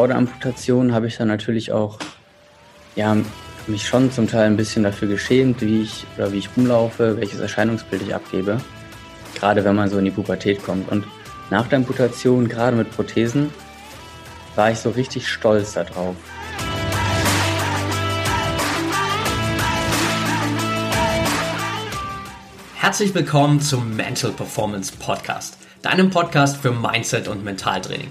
vor der Amputation habe ich dann natürlich auch ja, mich schon zum Teil ein bisschen dafür geschämt, wie ich oder wie ich rumlaufe, welches Erscheinungsbild ich abgebe. Gerade wenn man so in die Pubertät kommt. Und nach der Amputation, gerade mit Prothesen, war ich so richtig stolz darauf. Herzlich willkommen zum Mental Performance Podcast, deinem Podcast für Mindset und Mentaltraining.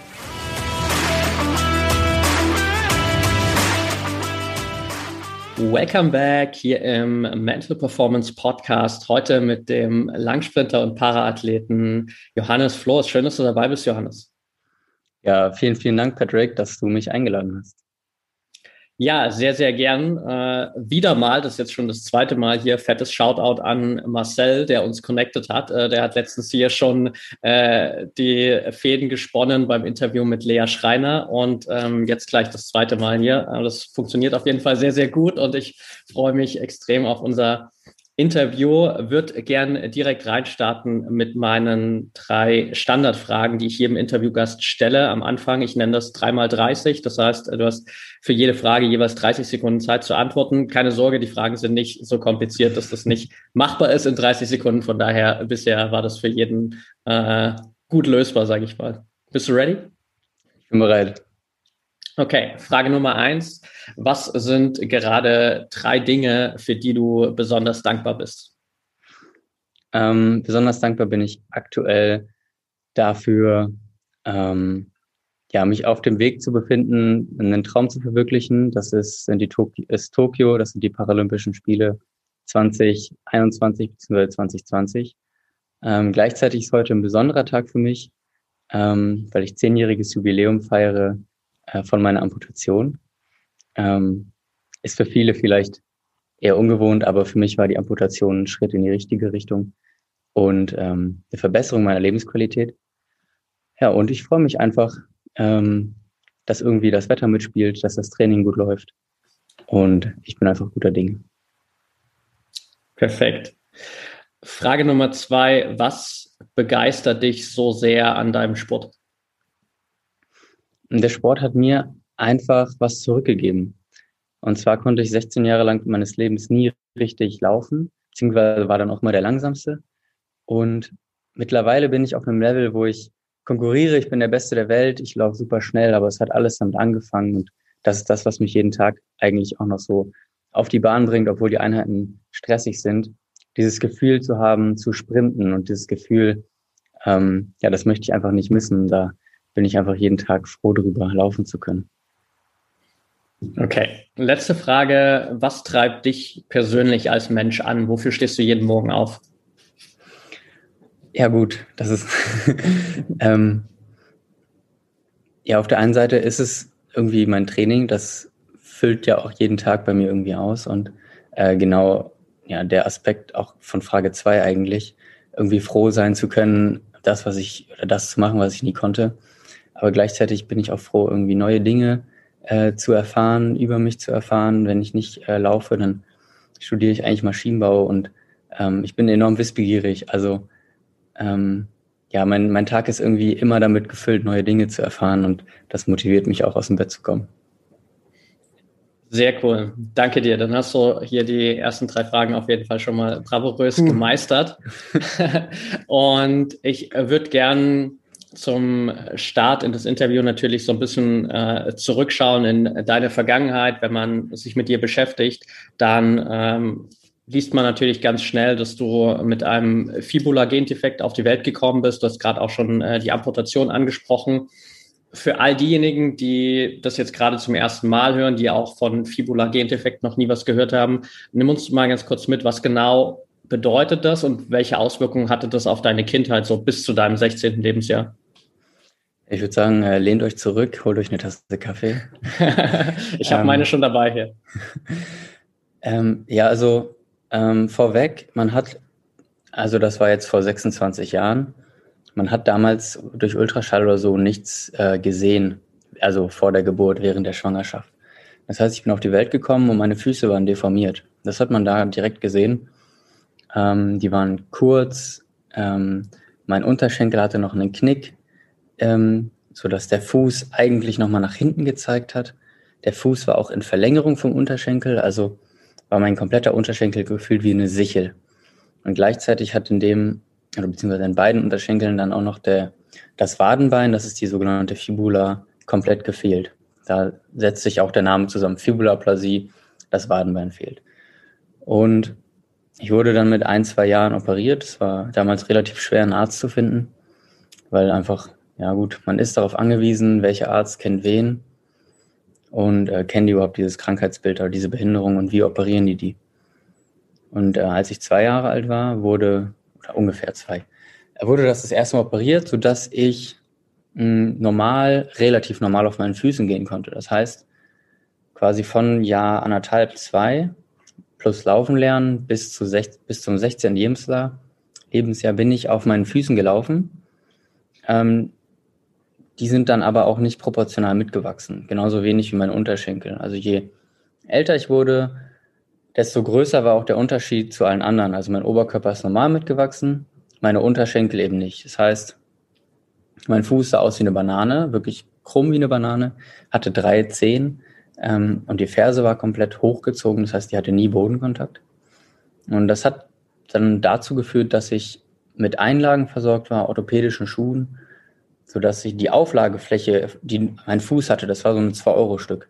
Welcome back hier im Mental Performance Podcast. Heute mit dem Langsprinter und Paraathleten Johannes Floß. Schön, dass du dabei bist, Johannes. Ja, vielen, vielen Dank, Patrick, dass du mich eingeladen hast. Ja, sehr, sehr gern. Äh, wieder mal, das ist jetzt schon das zweite Mal hier, fettes Shoutout an Marcel, der uns connected hat. Äh, der hat letztens hier schon äh, die Fäden gesponnen beim Interview mit Lea Schreiner und ähm, jetzt gleich das zweite Mal hier. Äh, das funktioniert auf jeden Fall sehr, sehr gut und ich freue mich extrem auf unser Interview wird gern direkt reinstarten mit meinen drei Standardfragen, die ich jedem Interviewgast stelle am Anfang. Ich nenne das dreimal 30. Das heißt, du hast für jede Frage jeweils 30 Sekunden Zeit zu antworten. Keine Sorge, die Fragen sind nicht so kompliziert, dass das nicht machbar ist in 30 Sekunden. Von daher bisher war das für jeden äh, gut lösbar, sage ich mal. Bist du ready? Ich bin bereit. Okay, Frage Nummer eins. Was sind gerade drei Dinge, für die du besonders dankbar bist? Ähm, besonders dankbar bin ich aktuell dafür, ähm, ja, mich auf dem Weg zu befinden, einen Traum zu verwirklichen. Das ist, sind die Tokio, ist Tokio, das sind die Paralympischen Spiele 2021 bzw. 2020. Ähm, gleichzeitig ist heute ein besonderer Tag für mich, ähm, weil ich zehnjähriges Jubiläum feiere äh, von meiner Amputation. Ähm, ist für viele vielleicht eher ungewohnt, aber für mich war die Amputation ein Schritt in die richtige Richtung und ähm, eine Verbesserung meiner Lebensqualität. Ja, und ich freue mich einfach, ähm, dass irgendwie das Wetter mitspielt, dass das Training gut läuft. Und ich bin einfach guter Dinge. Perfekt. Frage Nummer zwei. Was begeistert dich so sehr an deinem Sport? Der Sport hat mir einfach was zurückgegeben. Und zwar konnte ich 16 Jahre lang meines Lebens nie richtig laufen, beziehungsweise war dann auch mal der langsamste. Und mittlerweile bin ich auf einem Level, wo ich konkurriere, ich bin der Beste der Welt, ich laufe super schnell, aber es hat alles damit angefangen und das ist das, was mich jeden Tag eigentlich auch noch so auf die Bahn bringt, obwohl die Einheiten stressig sind. Dieses Gefühl zu haben, zu sprinten und dieses Gefühl, ähm, ja, das möchte ich einfach nicht missen. Da bin ich einfach jeden Tag froh darüber, laufen zu können. Okay, letzte Frage. Was treibt dich persönlich als Mensch an? Wofür stehst du jeden Morgen auf? Ja gut, das ist ähm, ja auf der einen Seite ist es irgendwie mein Training, das füllt ja auch jeden Tag bei mir irgendwie aus und äh, genau ja der Aspekt auch von Frage zwei eigentlich irgendwie froh sein zu können, das was ich oder das zu machen, was ich nie konnte aber gleichzeitig bin ich auch froh, irgendwie neue Dinge äh, zu erfahren, über mich zu erfahren. Wenn ich nicht äh, laufe, dann studiere ich eigentlich Maschinenbau und ähm, ich bin enorm wissbegierig. Also ähm, ja, mein, mein Tag ist irgendwie immer damit gefüllt, neue Dinge zu erfahren und das motiviert mich auch aus dem Bett zu kommen. Sehr cool. Danke dir. Dann hast du hier die ersten drei Fragen auf jeden Fall schon mal bravourös hm. gemeistert. und ich würde gern zum Start in das Interview natürlich so ein bisschen äh, zurückschauen in deine Vergangenheit. Wenn man sich mit dir beschäftigt, dann ähm, liest man natürlich ganz schnell, dass du mit einem Fibula-Gendefekt auf die Welt gekommen bist. Du hast gerade auch schon äh, die Amputation angesprochen. Für all diejenigen, die das jetzt gerade zum ersten Mal hören, die auch von Fibula-Gendefekt noch nie was gehört haben, nimm uns mal ganz kurz mit, was genau bedeutet das und welche Auswirkungen hatte das auf deine Kindheit so bis zu deinem 16. Lebensjahr? Ich würde sagen, äh, lehnt euch zurück, holt euch eine Tasse Kaffee. ich habe ähm, meine schon dabei hier. ähm, ja, also ähm, vorweg, man hat, also das war jetzt vor 26 Jahren man hat damals durch Ultraschall oder so nichts äh, gesehen, also vor der Geburt, während der Schwangerschaft. Das heißt, ich bin auf die Welt gekommen und meine Füße waren deformiert. Das hat man da direkt gesehen. Ähm, die waren kurz, ähm, mein Unterschenkel hatte noch einen Knick, ähm, sodass der Fuß eigentlich nochmal nach hinten gezeigt hat. Der Fuß war auch in Verlängerung vom Unterschenkel, also war mein kompletter Unterschenkel gefühlt wie eine Sichel. Und gleichzeitig hat in dem, oder beziehungsweise in beiden Unterschenkeln dann auch noch der, das Wadenbein, das ist die sogenannte Fibula, komplett gefehlt. Da setzt sich auch der Name zusammen, Fibulaplasie, das Wadenbein fehlt. Und ich wurde dann mit ein, zwei Jahren operiert. Es war damals relativ schwer, einen Arzt zu finden, weil einfach, ja gut, man ist darauf angewiesen, welcher Arzt kennt wen und äh, kennen die überhaupt dieses Krankheitsbild oder diese Behinderung und wie operieren die die. Und äh, als ich zwei Jahre alt war, wurde, oder ungefähr zwei, wurde das das erste Mal operiert, sodass ich mh, hm, normal, relativ normal auf meinen Füßen gehen konnte. Das heißt, quasi von Jahr anderthalb, zwei plus Laufen lernen bis, zu sech, bis zum 16. Lebensjahr, Lebensjahr bin ich auf meinen Füßen gelaufen. Ähm, die sind dann aber auch nicht proportional mitgewachsen, genauso wenig wie meine Unterschenkel. Also je älter ich wurde, desto größer war auch der Unterschied zu allen anderen. Also mein Oberkörper ist normal mitgewachsen, meine Unterschenkel eben nicht. Das heißt, mein Fuß sah aus wie eine Banane, wirklich krumm wie eine Banane, hatte drei Zehen ähm, und die Ferse war komplett hochgezogen, das heißt, die hatte nie Bodenkontakt. Und das hat dann dazu geführt, dass ich mit Einlagen versorgt war, orthopädischen Schuhen, sodass ich die Auflagefläche, die mein Fuß hatte, das war so ein 2-Euro-Stück,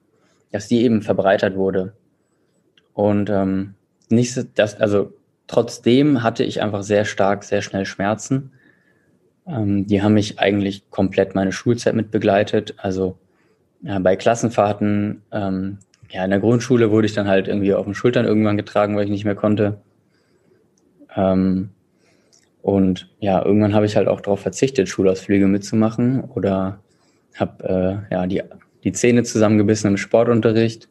dass die eben verbreitert wurde. Und ähm, nicht, das, also trotzdem hatte ich einfach sehr stark, sehr schnell Schmerzen. Ähm, die haben mich eigentlich komplett meine Schulzeit mit begleitet. Also ja, bei Klassenfahrten, ähm, ja, in der Grundschule wurde ich dann halt irgendwie auf den Schultern irgendwann getragen, weil ich nicht mehr konnte. Ähm, und ja, irgendwann habe ich halt auch darauf verzichtet, Schulausflüge mitzumachen oder habe äh, ja, die, die Zähne zusammengebissen im Sportunterricht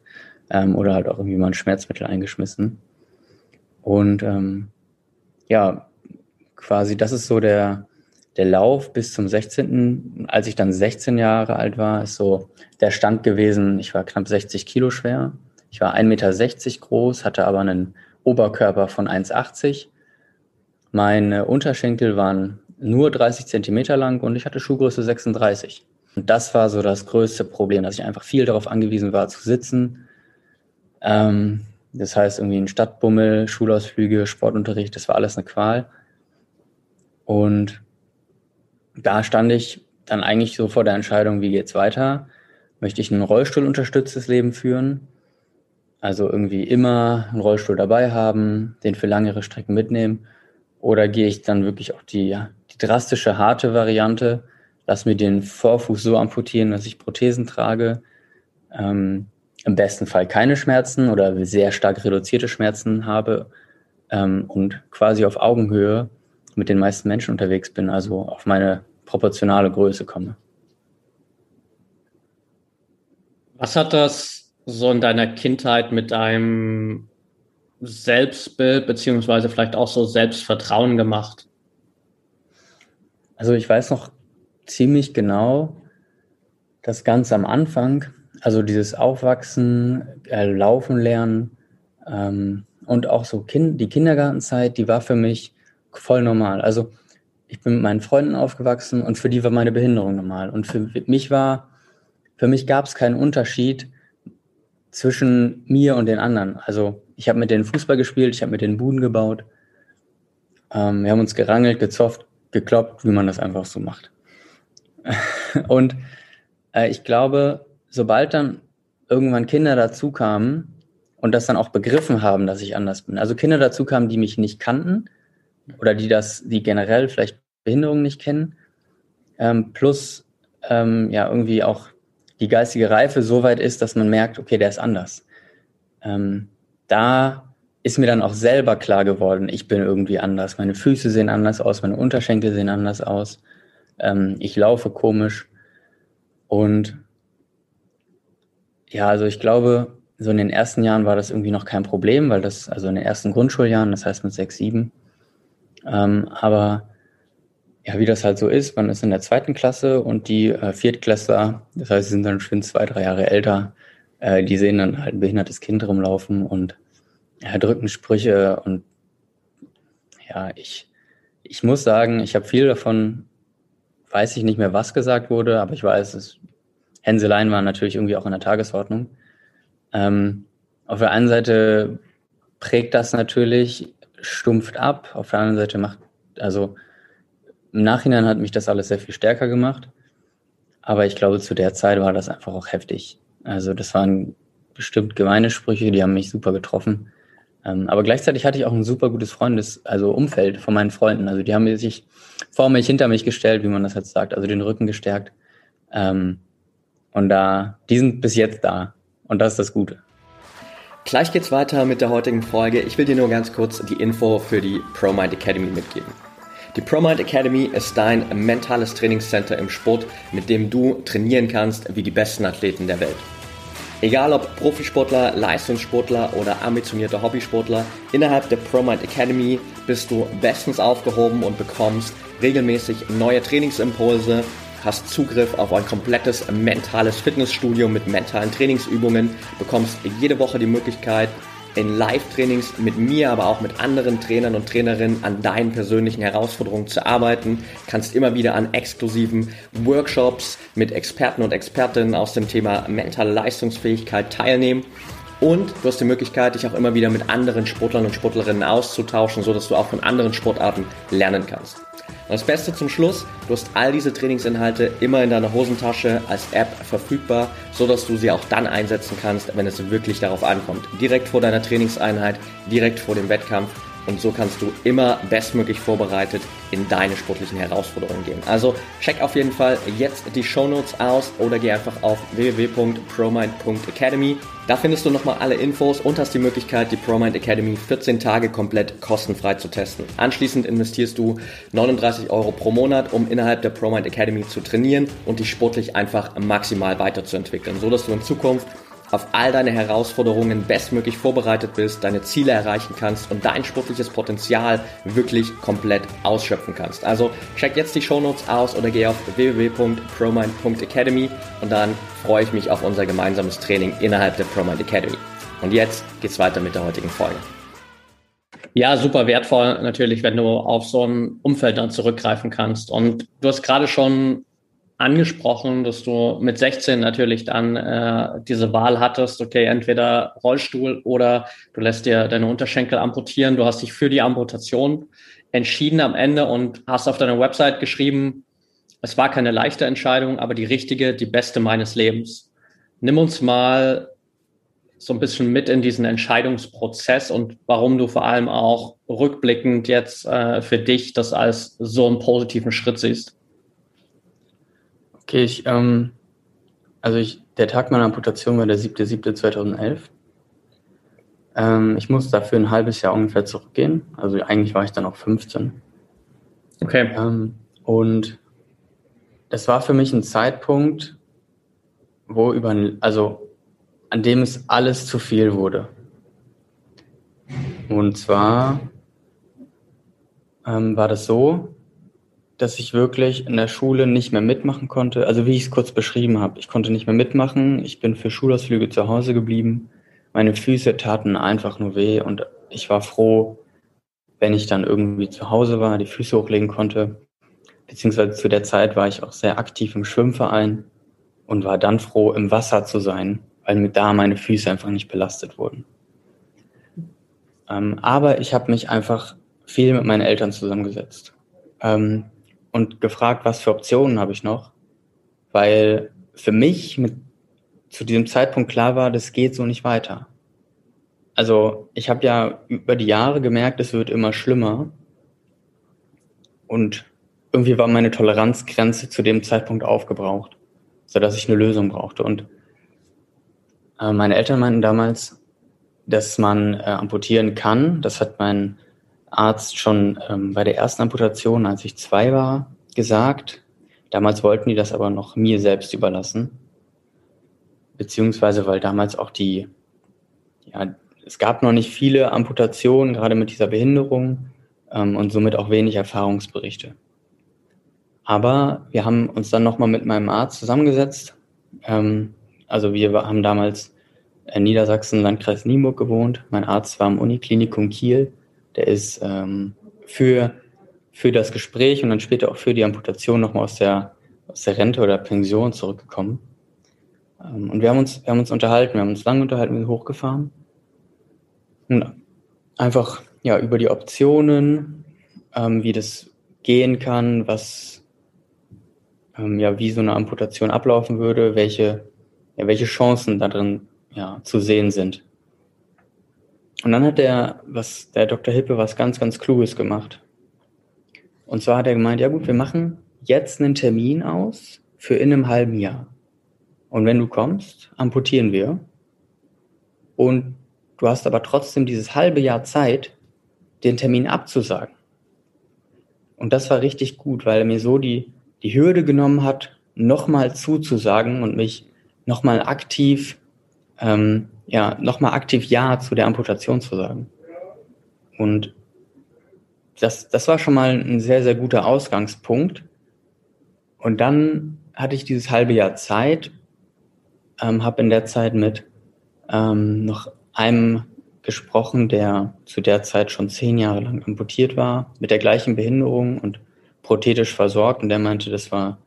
ähm, oder halt auch irgendwie mal ein Schmerzmittel eingeschmissen. Und ähm, ja, quasi das ist so der, der Lauf bis zum 16., als ich dann 16 Jahre alt war, ist so der Stand gewesen, ich war knapp 60 Kilo schwer. Ich war 1,60 Meter groß, hatte aber einen Oberkörper von 1,80. Meine Unterschenkel waren nur 30 Zentimeter lang und ich hatte Schuhgröße 36. Und das war so das größte Problem, dass ich einfach viel darauf angewiesen war zu sitzen. Ähm, das heißt, irgendwie ein Stadtbummel, Schulausflüge, Sportunterricht, das war alles eine Qual. Und da stand ich dann eigentlich so vor der Entscheidung, wie geht's weiter? Möchte ich ein Rollstuhlunterstütztes Leben führen? Also irgendwie immer einen Rollstuhl dabei haben, den für langere Strecken mitnehmen? Oder gehe ich dann wirklich auch die, die drastische, harte Variante, lass mir den Vorfuß so amputieren, dass ich Prothesen trage, ähm, im besten Fall keine Schmerzen oder sehr stark reduzierte Schmerzen habe ähm, und quasi auf Augenhöhe mit den meisten Menschen unterwegs bin, also auf meine proportionale Größe komme. Was hat das so in deiner Kindheit mit deinem Selbstbild beziehungsweise vielleicht auch so Selbstvertrauen gemacht? Also ich weiß noch ziemlich genau, dass ganz am Anfang, also dieses Aufwachsen, äh, Laufen lernen ähm, und auch so kind, die Kindergartenzeit, die war für mich voll normal. Also ich bin mit meinen Freunden aufgewachsen und für die war meine Behinderung normal. Und für mich war, für mich gab es keinen Unterschied zwischen mir und den anderen. Also ich habe mit denen Fußball gespielt, ich habe mit denen Buden gebaut. Ähm, wir haben uns gerangelt, gezofft, gekloppt, wie man das einfach so macht. und äh, ich glaube, sobald dann irgendwann Kinder dazu kamen und das dann auch begriffen haben, dass ich anders bin, also Kinder dazu kamen, die mich nicht kannten, oder die das, die generell vielleicht Behinderungen nicht kennen, ähm, plus ähm, ja irgendwie auch die geistige Reife so weit ist, dass man merkt, okay, der ist anders. Ähm, da ist mir dann auch selber klar geworden, ich bin irgendwie anders. Meine Füße sehen anders aus, meine Unterschenkel sehen anders aus. Ähm, ich laufe komisch. Und ja, also ich glaube, so in den ersten Jahren war das irgendwie noch kein Problem, weil das, also in den ersten Grundschuljahren, das heißt mit sechs, sieben, ähm, aber ja, wie das halt so ist, man ist in der zweiten Klasse und die äh, Viertklässler, das heißt, sie sind dann schon zwei, drei Jahre älter, äh, die sehen dann halt ein behindertes Kind rumlaufen und ja, drücken Sprüche und ja, ich, ich muss sagen, ich habe viel davon, weiß ich nicht mehr, was gesagt wurde, aber ich weiß, es Hänseleien waren natürlich irgendwie auch in der Tagesordnung. Ähm, auf der einen Seite prägt das natürlich, stumpft ab, auf der anderen Seite macht, also im Nachhinein hat mich das alles sehr viel stärker gemacht. Aber ich glaube, zu der Zeit war das einfach auch heftig. Also das waren bestimmt gemeine Sprüche, die haben mich super getroffen. Ähm, aber gleichzeitig hatte ich auch ein super gutes Freundes, also Umfeld von meinen Freunden. Also die haben sich vor mich, hinter mich gestellt, wie man das jetzt sagt, also den Rücken gestärkt. Ähm, und da, die sind bis jetzt da. Und das ist das Gute. Gleich geht's weiter mit der heutigen Folge. Ich will dir nur ganz kurz die Info für die ProMind Academy mitgeben. Die ProMind Academy ist dein mentales Trainingscenter im Sport, mit dem du trainieren kannst wie die besten Athleten der Welt. Egal ob Profisportler, Leistungssportler oder ambitionierter Hobbysportler, innerhalb der ProMind Academy bist du bestens aufgehoben und bekommst regelmäßig neue Trainingsimpulse, hast Zugriff auf ein komplettes mentales Fitnessstudio mit mentalen Trainingsübungen, bekommst jede Woche die Möglichkeit, in Live-Trainings mit mir, aber auch mit anderen Trainern und Trainerinnen an deinen persönlichen Herausforderungen zu arbeiten. Kannst immer wieder an exklusiven Workshops mit Experten und Expertinnen aus dem Thema mentale Leistungsfähigkeit teilnehmen. Und du hast die Möglichkeit, dich auch immer wieder mit anderen Sportlern und Sportlerinnen auszutauschen, so dass du auch von anderen Sportarten lernen kannst. Das Beste zum Schluss, du hast all diese Trainingsinhalte immer in deiner Hosentasche als App verfügbar, so dass du sie auch dann einsetzen kannst, wenn es wirklich darauf ankommt. Direkt vor deiner Trainingseinheit, direkt vor dem Wettkampf und so kannst du immer bestmöglich vorbereitet in deine sportlichen Herausforderungen gehen. Also check auf jeden Fall jetzt die Show Notes aus oder geh einfach auf www.promind.academy. Da findest du nochmal alle Infos und hast die Möglichkeit, die ProMind Academy 14 Tage komplett kostenfrei zu testen. Anschließend investierst du 39 Euro pro Monat, um innerhalb der ProMind Academy zu trainieren und dich sportlich einfach maximal weiterzuentwickeln, so dass du in Zukunft auf all deine Herausforderungen bestmöglich vorbereitet bist, deine Ziele erreichen kannst und dein sportliches Potenzial wirklich komplett ausschöpfen kannst. Also check jetzt die Shownotes aus oder geh auf www.promind.academy und dann freue ich mich auf unser gemeinsames Training innerhalb der ProMind Academy. Und jetzt geht's weiter mit der heutigen Folge. Ja, super wertvoll natürlich, wenn du auf so ein Umfeld dann zurückgreifen kannst. Und du hast gerade schon angesprochen, dass du mit 16 natürlich dann äh, diese Wahl hattest, okay, entweder Rollstuhl oder du lässt dir deine Unterschenkel amputieren. Du hast dich für die Amputation entschieden am Ende und hast auf deiner Website geschrieben, es war keine leichte Entscheidung, aber die richtige, die beste meines Lebens. Nimm uns mal so ein bisschen mit in diesen Entscheidungsprozess und warum du vor allem auch rückblickend jetzt äh, für dich das als so einen positiven Schritt siehst. Okay, ich, ähm, also ich, der Tag meiner Amputation war der 7.7.2011. Ähm, ich musste dafür ein halbes Jahr ungefähr zurückgehen. Also eigentlich war ich dann auch 15. Okay. Ähm, und das war für mich ein Zeitpunkt, wo über, also an dem es alles zu viel wurde. Und zwar ähm, war das so, dass ich wirklich in der Schule nicht mehr mitmachen konnte. Also wie ich es kurz beschrieben habe, ich konnte nicht mehr mitmachen. Ich bin für Schulausflüge zu Hause geblieben. Meine Füße taten einfach nur weh und ich war froh, wenn ich dann irgendwie zu Hause war, die Füße hochlegen konnte. Beziehungsweise zu der Zeit war ich auch sehr aktiv im Schwimmverein und war dann froh, im Wasser zu sein, weil da meine Füße einfach nicht belastet wurden. Ähm, aber ich habe mich einfach viel mit meinen Eltern zusammengesetzt. Ähm, und gefragt, was für Optionen habe ich noch, weil für mich mit, zu diesem Zeitpunkt klar war, das geht so nicht weiter. Also ich habe ja über die Jahre gemerkt, es wird immer schlimmer und irgendwie war meine Toleranzgrenze zu dem Zeitpunkt aufgebraucht, sodass ich eine Lösung brauchte. Und äh, meine Eltern meinten damals, dass man äh, amputieren kann. Das hat mein Arzt schon ähm, bei der ersten Amputation, als ich zwei war, gesagt. Damals wollten die das aber noch mir selbst überlassen. Beziehungsweise, weil damals auch die, ja, es gab noch nicht viele Amputationen, gerade mit dieser Behinderung ähm, und somit auch wenig Erfahrungsberichte. Aber wir haben uns dann nochmal mit meinem Arzt zusammengesetzt. Ähm, also wir haben damals in Niedersachsen, Landkreis Nienburg gewohnt. Mein Arzt war im Uniklinikum Kiel. Der ist ähm, für, für das Gespräch und dann später auch für die Amputation nochmal aus der, aus der Rente oder Pension zurückgekommen. Ähm, und wir haben, uns, wir haben uns unterhalten, wir haben uns lange unterhalten, wir sind hochgefahren. Und einfach ja, über die Optionen, ähm, wie das gehen kann, was ähm, ja, wie so eine Amputation ablaufen würde, welche, ja, welche Chancen darin ja, zu sehen sind. Und dann hat der, was, der Dr. Hippe was ganz, ganz Kluges gemacht. Und zwar hat er gemeint, ja gut, wir machen jetzt einen Termin aus für in einem halben Jahr. Und wenn du kommst, amputieren wir. Und du hast aber trotzdem dieses halbe Jahr Zeit, den Termin abzusagen. Und das war richtig gut, weil er mir so die, die Hürde genommen hat, nochmal zuzusagen und mich nochmal aktiv, ähm, ja, nochmal aktiv Ja zu der Amputation zu sagen. Und das, das war schon mal ein sehr, sehr guter Ausgangspunkt. Und dann hatte ich dieses halbe Jahr Zeit, ähm, habe in der Zeit mit ähm, noch einem gesprochen, der zu der Zeit schon zehn Jahre lang amputiert war, mit der gleichen Behinderung und prothetisch versorgt. Und der meinte, das war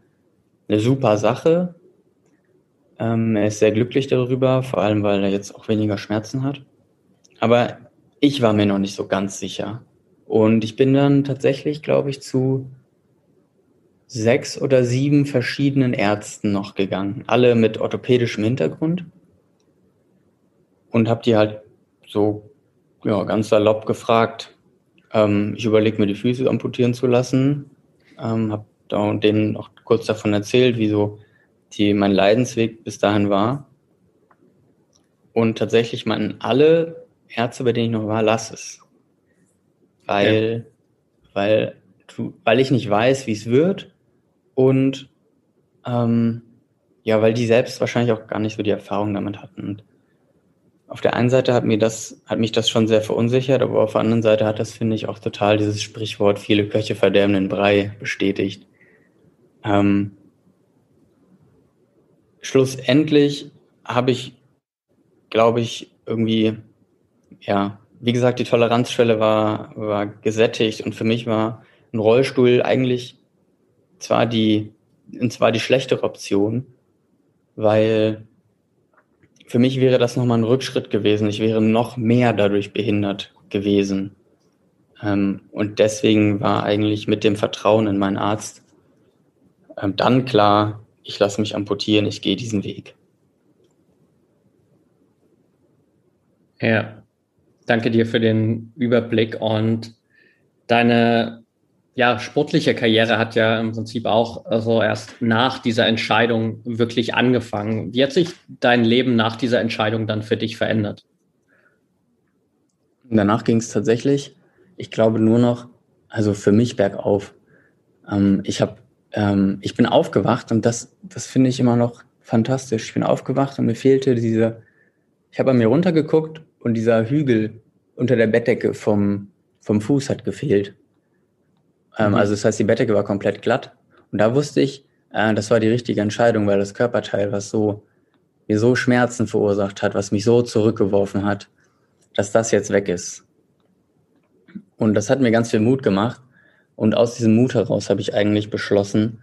eine super Sache. Ähm, er ist sehr glücklich darüber, vor allem weil er jetzt auch weniger Schmerzen hat. Aber ich war mir noch nicht so ganz sicher. Und ich bin dann tatsächlich, glaube ich, zu sechs oder sieben verschiedenen Ärzten noch gegangen, alle mit orthopädischem Hintergrund. Und habe die halt so ja, ganz salopp gefragt. Ähm, ich überlege mir die Füße amputieren zu lassen. Ähm, habe denen auch kurz davon erzählt, wie so die, mein Leidensweg bis dahin war. Und tatsächlich meinten alle Ärzte, bei denen ich noch war, lass es. Weil, ja. weil, weil ich nicht weiß, wie es wird. Und ähm, ja, weil die selbst wahrscheinlich auch gar nicht so die Erfahrung damit hatten. Und auf der einen Seite hat mir das, hat mich das schon sehr verunsichert, aber auf der anderen Seite hat das, finde ich, auch total dieses Sprichwort, viele Köche verderben den Brei bestätigt. Ähm, schlussendlich habe ich, glaube ich, irgendwie, ja, wie gesagt, die Toleranzschwelle war, war gesättigt und für mich war ein Rollstuhl eigentlich zwar die, und zwar die schlechtere Option, weil für mich wäre das nochmal ein Rückschritt gewesen. Ich wäre noch mehr dadurch behindert gewesen. Ähm, und deswegen war eigentlich mit dem Vertrauen in meinen Arzt ähm, dann klar, ich lasse mich amputieren, ich gehe diesen Weg. Ja, danke dir für den Überblick und deine ja, sportliche Karriere hat ja im Prinzip auch also erst nach dieser Entscheidung wirklich angefangen. Wie hat sich dein Leben nach dieser Entscheidung dann für dich verändert? Danach ging es tatsächlich, ich glaube nur noch, also für mich bergauf. Ähm, ich habe, ähm, ich bin aufgewacht und das, das finde ich immer noch fantastisch. Ich bin aufgewacht und mir fehlte diese, ich habe an mir runtergeguckt und dieser Hügel unter der Bettdecke vom, vom Fuß hat gefehlt. Ähm, mhm. Also das heißt, die Bettdecke war komplett glatt. Und da wusste ich, äh, das war die richtige Entscheidung, weil das Körperteil, was so mir so Schmerzen verursacht hat, was mich so zurückgeworfen hat, dass das jetzt weg ist. Und das hat mir ganz viel Mut gemacht. Und aus diesem Mut heraus habe ich eigentlich beschlossen,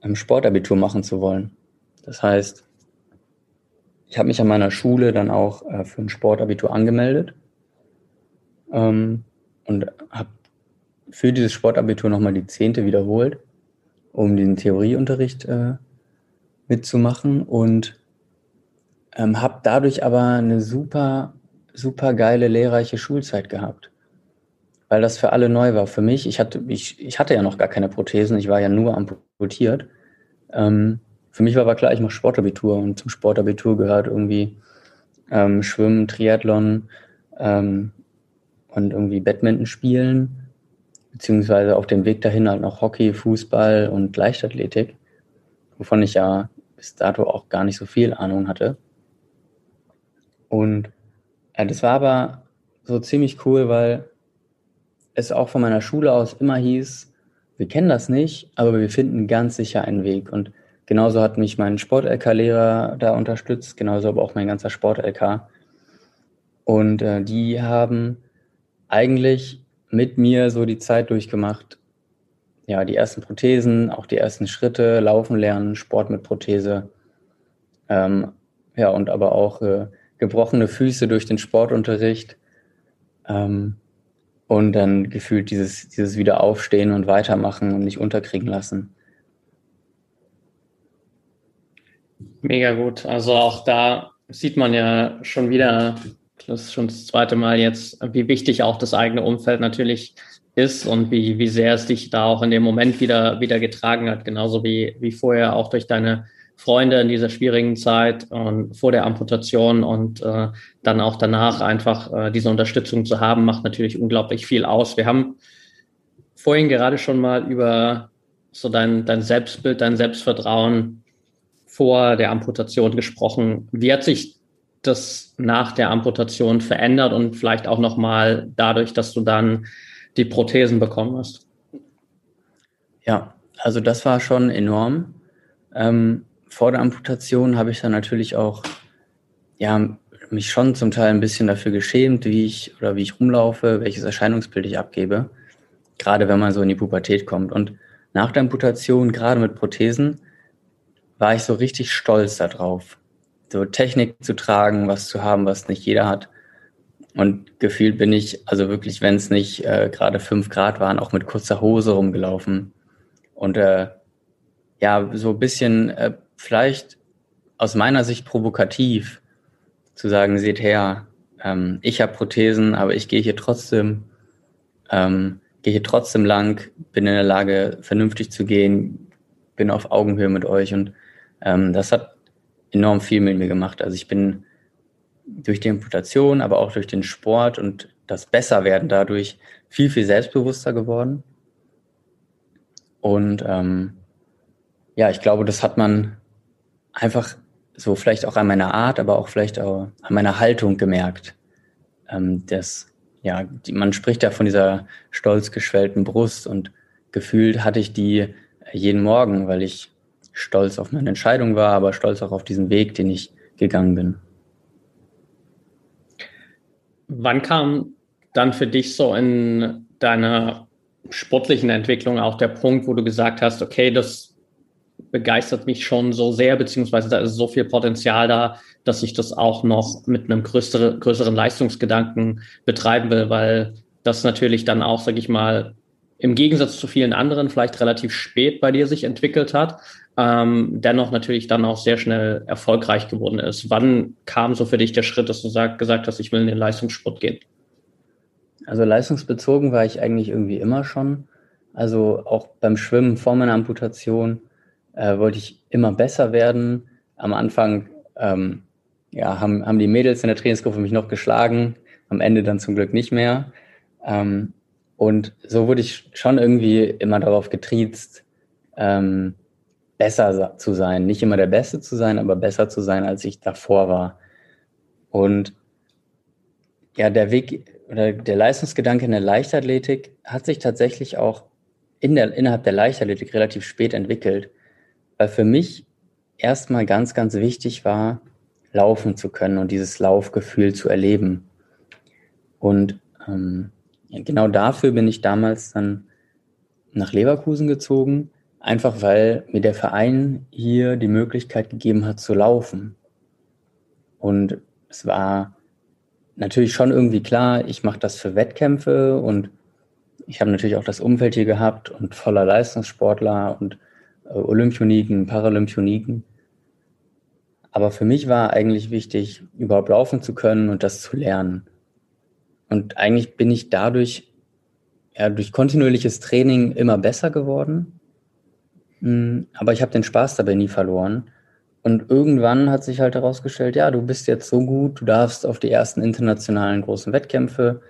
ein Sportabitur machen zu wollen. Das heißt, ich habe mich an meiner Schule dann auch äh, für ein Sportabitur angemeldet ähm, und habe für dieses Sportabitur nochmal die zehnte wiederholt, um den Theorieunterricht äh, mitzumachen und ähm, habe dadurch aber eine super, super geile, lehrreiche Schulzeit gehabt. Weil das für alle neu war. Für mich, ich hatte, ich, ich hatte ja noch gar keine Prothesen, ich war ja nur amputiert. Ähm, für mich war aber klar, ich mache Sportabitur und zum Sportabitur gehört irgendwie ähm, Schwimmen, Triathlon ähm, und irgendwie Badminton spielen beziehungsweise auf dem Weg dahin halt noch Hockey, Fußball und Leichtathletik, wovon ich ja bis dato auch gar nicht so viel Ahnung hatte. Und ja, das war aber so ziemlich cool, weil es auch von meiner Schule aus immer hieß, wir kennen das nicht, aber wir finden ganz sicher einen Weg. Und genauso hat mich mein Sport-LK-Lehrer da unterstützt, genauso aber auch mein ganzer Sport-LK. Und äh, die haben eigentlich mit mir so die Zeit durchgemacht. Ja, die ersten Prothesen, auch die ersten Schritte, Laufen lernen, Sport mit Prothese. Ähm, ja, und aber auch äh, gebrochene Füße durch den Sportunterricht. Ähm, und dann gefühlt dieses, dieses Wiederaufstehen und weitermachen und nicht unterkriegen lassen. Mega gut. Also auch da sieht man ja schon wieder, das ist schon das zweite Mal jetzt, wie wichtig auch das eigene Umfeld natürlich ist und wie, wie sehr es dich da auch in dem Moment wieder, wieder getragen hat, genauso wie, wie vorher auch durch deine Freunde in dieser schwierigen Zeit und vor der Amputation und äh, dann auch danach einfach äh, diese Unterstützung zu haben, macht natürlich unglaublich viel aus. Wir haben vorhin gerade schon mal über so dein, dein Selbstbild, dein Selbstvertrauen vor der Amputation gesprochen. Wie hat sich das nach der Amputation verändert und vielleicht auch nochmal dadurch, dass du dann die Prothesen bekommen hast? Ja, also das war schon enorm. Ähm, vor der Amputation habe ich dann natürlich auch ja, mich schon zum Teil ein bisschen dafür geschämt, wie ich oder wie ich rumlaufe, welches Erscheinungsbild ich abgebe. Gerade wenn man so in die Pubertät kommt. Und nach der Amputation, gerade mit Prothesen, war ich so richtig stolz darauf, so Technik zu tragen, was zu haben, was nicht jeder hat. Und gefühlt bin ich, also wirklich, wenn es nicht äh, gerade fünf Grad waren, auch mit kurzer Hose rumgelaufen. Und äh, ja, so ein bisschen äh, vielleicht aus meiner Sicht provokativ zu sagen, seht her, ähm, ich habe Prothesen, aber ich gehe hier trotzdem, ähm, gehe hier trotzdem lang, bin in der Lage, vernünftig zu gehen, bin auf Augenhöhe mit euch und ähm, das hat enorm viel mit mir gemacht. Also ich bin durch die Amputation, aber auch durch den Sport und das Besserwerden dadurch viel, viel selbstbewusster geworden. Und ähm, ja, ich glaube, das hat man einfach so vielleicht auch an meiner Art, aber auch vielleicht auch an meiner Haltung gemerkt. Ähm, das, ja, die, man spricht ja von dieser stolz geschwellten Brust und gefühlt hatte ich die jeden Morgen, weil ich stolz auf meine Entscheidung war, aber stolz auch auf diesen Weg, den ich gegangen bin. Wann kam dann für dich so in deiner sportlichen Entwicklung auch der Punkt, wo du gesagt hast, okay, das begeistert mich schon so sehr, beziehungsweise da ist so viel Potenzial da, dass ich das auch noch mit einem größere, größeren Leistungsgedanken betreiben will, weil das natürlich dann auch, sage ich mal, im Gegensatz zu vielen anderen vielleicht relativ spät bei dir sich entwickelt hat, ähm, dennoch natürlich dann auch sehr schnell erfolgreich geworden ist. Wann kam so für dich der Schritt, dass du sag, gesagt hast, ich will in den Leistungssport gehen? Also leistungsbezogen war ich eigentlich irgendwie immer schon. Also auch beim Schwimmen vor meiner Amputation äh, wollte ich immer besser werden. Am Anfang ähm, ja, haben, haben die Mädels in der Trainingsgruppe mich noch geschlagen, am Ende dann zum Glück nicht mehr. Ähm, und so wurde ich schon irgendwie immer darauf getriezt, ähm, besser zu sein. Nicht immer der Beste zu sein, aber besser zu sein, als ich davor war. Und ja, der Weg oder der Leistungsgedanke in der Leichtathletik hat sich tatsächlich auch in der, innerhalb der Leichtathletik relativ spät entwickelt weil für mich erstmal ganz, ganz wichtig war, laufen zu können und dieses Laufgefühl zu erleben. Und ähm, genau dafür bin ich damals dann nach Leverkusen gezogen, einfach weil mir der Verein hier die Möglichkeit gegeben hat zu laufen. Und es war natürlich schon irgendwie klar, ich mache das für Wettkämpfe und ich habe natürlich auch das Umfeld hier gehabt und voller Leistungssportler und Olympioniken, Paralympioniken. Aber für mich war eigentlich wichtig, überhaupt laufen zu können und das zu lernen. Und eigentlich bin ich dadurch, ja, durch kontinuierliches Training immer besser geworden. Hm, aber ich habe den Spaß dabei nie verloren. Und irgendwann hat sich halt herausgestellt, ja, du bist jetzt so gut, du darfst auf die ersten internationalen großen Wettkämpfe,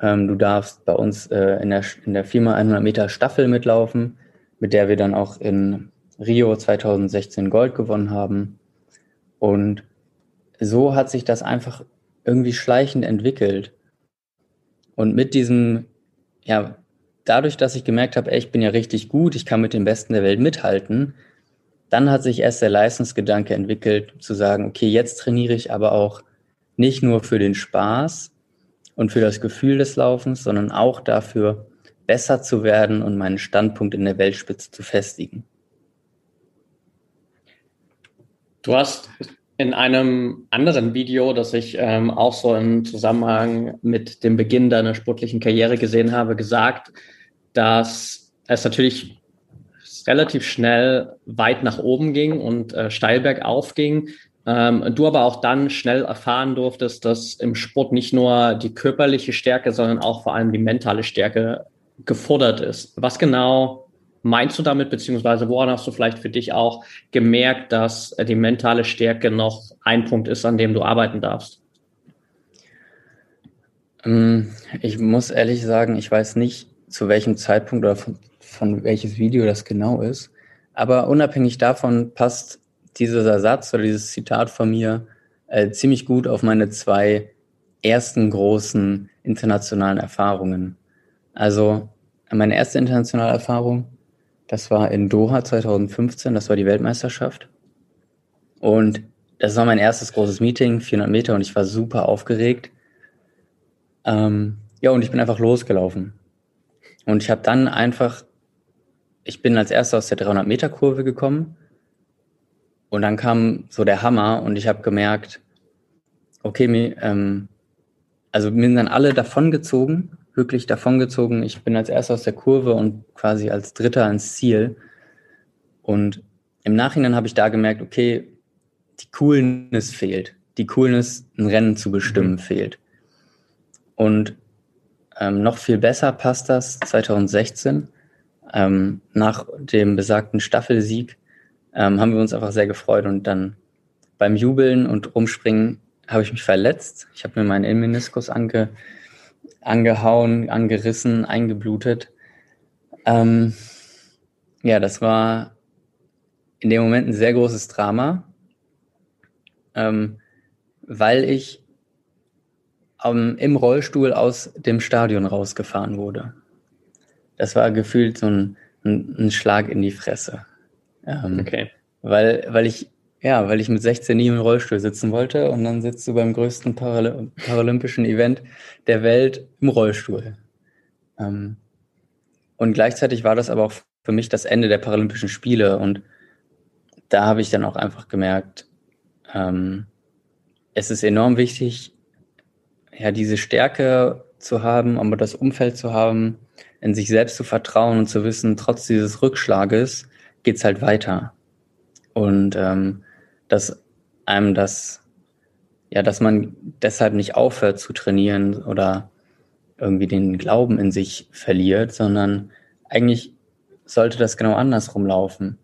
ähm, du darfst bei uns äh, in der, in der 4x100 Meter Staffel mitlaufen mit der wir dann auch in Rio 2016 Gold gewonnen haben. Und so hat sich das einfach irgendwie schleichend entwickelt. Und mit diesem, ja, dadurch, dass ich gemerkt habe, ey, ich bin ja richtig gut, ich kann mit den Besten der Welt mithalten, dann hat sich erst der Leistungsgedanke entwickelt, zu sagen, okay, jetzt trainiere ich aber auch nicht nur für den Spaß und für das Gefühl des Laufens, sondern auch dafür, besser zu werden und meinen Standpunkt in der Weltspitze zu festigen. Du hast in einem anderen Video, das ich ähm, auch so im Zusammenhang mit dem Beginn deiner sportlichen Karriere gesehen habe, gesagt, dass es natürlich relativ schnell weit nach oben ging und äh, steil bergauf ging. Ähm, du aber auch dann schnell erfahren durftest, dass im Sport nicht nur die körperliche Stärke, sondern auch vor allem die mentale Stärke gefordert ist. Was genau meinst du damit, beziehungsweise woran hast du vielleicht für dich auch gemerkt, dass äh, die mentale Stärke noch ein Punkt ist, an dem du arbeiten darfst? Ähm, ich muss ehrlich sagen, ich weiß nicht, zu welchem Zeitpunkt oder von, von welches Video das genau ist. Aber unabhängig davon passt dieser Satz oder dieses Zitat von mir äh, ziemlich gut auf meine zwei ersten großen internationalen Erfahrungen. Also meine erste internationale Erfahrung das war in Doha 2015, das war die Weltmeisterschaft. Und das war mein erstes großes Meeting, 400 Meter, und ich war super aufgeregt. Ähm, ja, und ich bin einfach losgelaufen. Und ich habe dann einfach, ich bin als erster aus der 300 Meter Kurve gekommen. Und dann kam so der Hammer und ich habe gemerkt, okay, ähm, also mir sind dann alle davongezogen wirklich davongezogen. Ich bin als erster aus der Kurve und quasi als dritter ans Ziel. Und im Nachhinein habe ich da gemerkt, okay, die Coolness fehlt. Die Coolness, ein Rennen zu bestimmen, fehlt. Und ähm, noch viel besser passt das 2016. Ähm, nach dem besagten Staffelsieg ähm, haben wir uns einfach sehr gefreut und dann beim Jubeln und Rumspringen habe ich mich verletzt. Ich habe mir meinen Innenmeniskus ange, angehauen, angerissen, eingeblutet. Ähm, ja, das war in dem Moment ein sehr großes Drama, ähm, weil ich ähm, im Rollstuhl aus dem Stadion rausgefahren wurde. Das war gefühlt so ein, ein, ein Schlag in die Fresse. Ähm, okay. Weil, weil ich ja, weil ich mit 16 nie im Rollstuhl sitzen wollte und dann sitzt du beim größten Paral paralympischen Event der Welt im Rollstuhl. Ähm, und gleichzeitig war das aber auch für mich das Ende der Paralympischen Spiele und da habe ich dann auch einfach gemerkt, ähm, es ist enorm wichtig, ja, diese Stärke zu haben, aber das Umfeld zu haben, in sich selbst zu vertrauen und zu wissen, trotz dieses Rückschlages geht's halt weiter. Und ähm, dass einem das, ja, dass man deshalb nicht aufhört zu trainieren oder irgendwie den Glauben in sich verliert, sondern eigentlich sollte das genau andersrum laufen,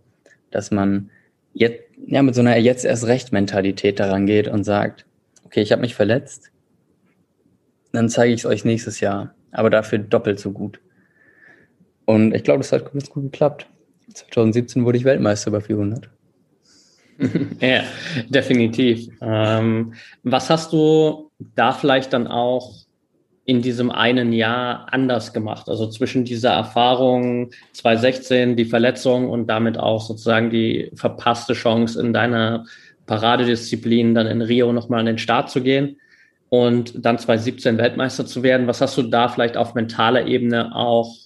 dass man jetzt, ja, mit so einer jetzt erst recht Mentalität daran geht und sagt, okay, ich habe mich verletzt, dann zeige ich es euch nächstes Jahr, aber dafür doppelt so gut. Und ich glaube, das hat ganz gut geklappt. 2017 wurde ich Weltmeister bei 400. ja, definitiv. Ähm, was hast du da vielleicht dann auch in diesem einen Jahr anders gemacht? Also zwischen dieser Erfahrung 2016, die Verletzung und damit auch sozusagen die verpasste Chance in deiner Paradedisziplin dann in Rio nochmal an den Start zu gehen und dann 2017 Weltmeister zu werden. Was hast du da vielleicht auf mentaler Ebene auch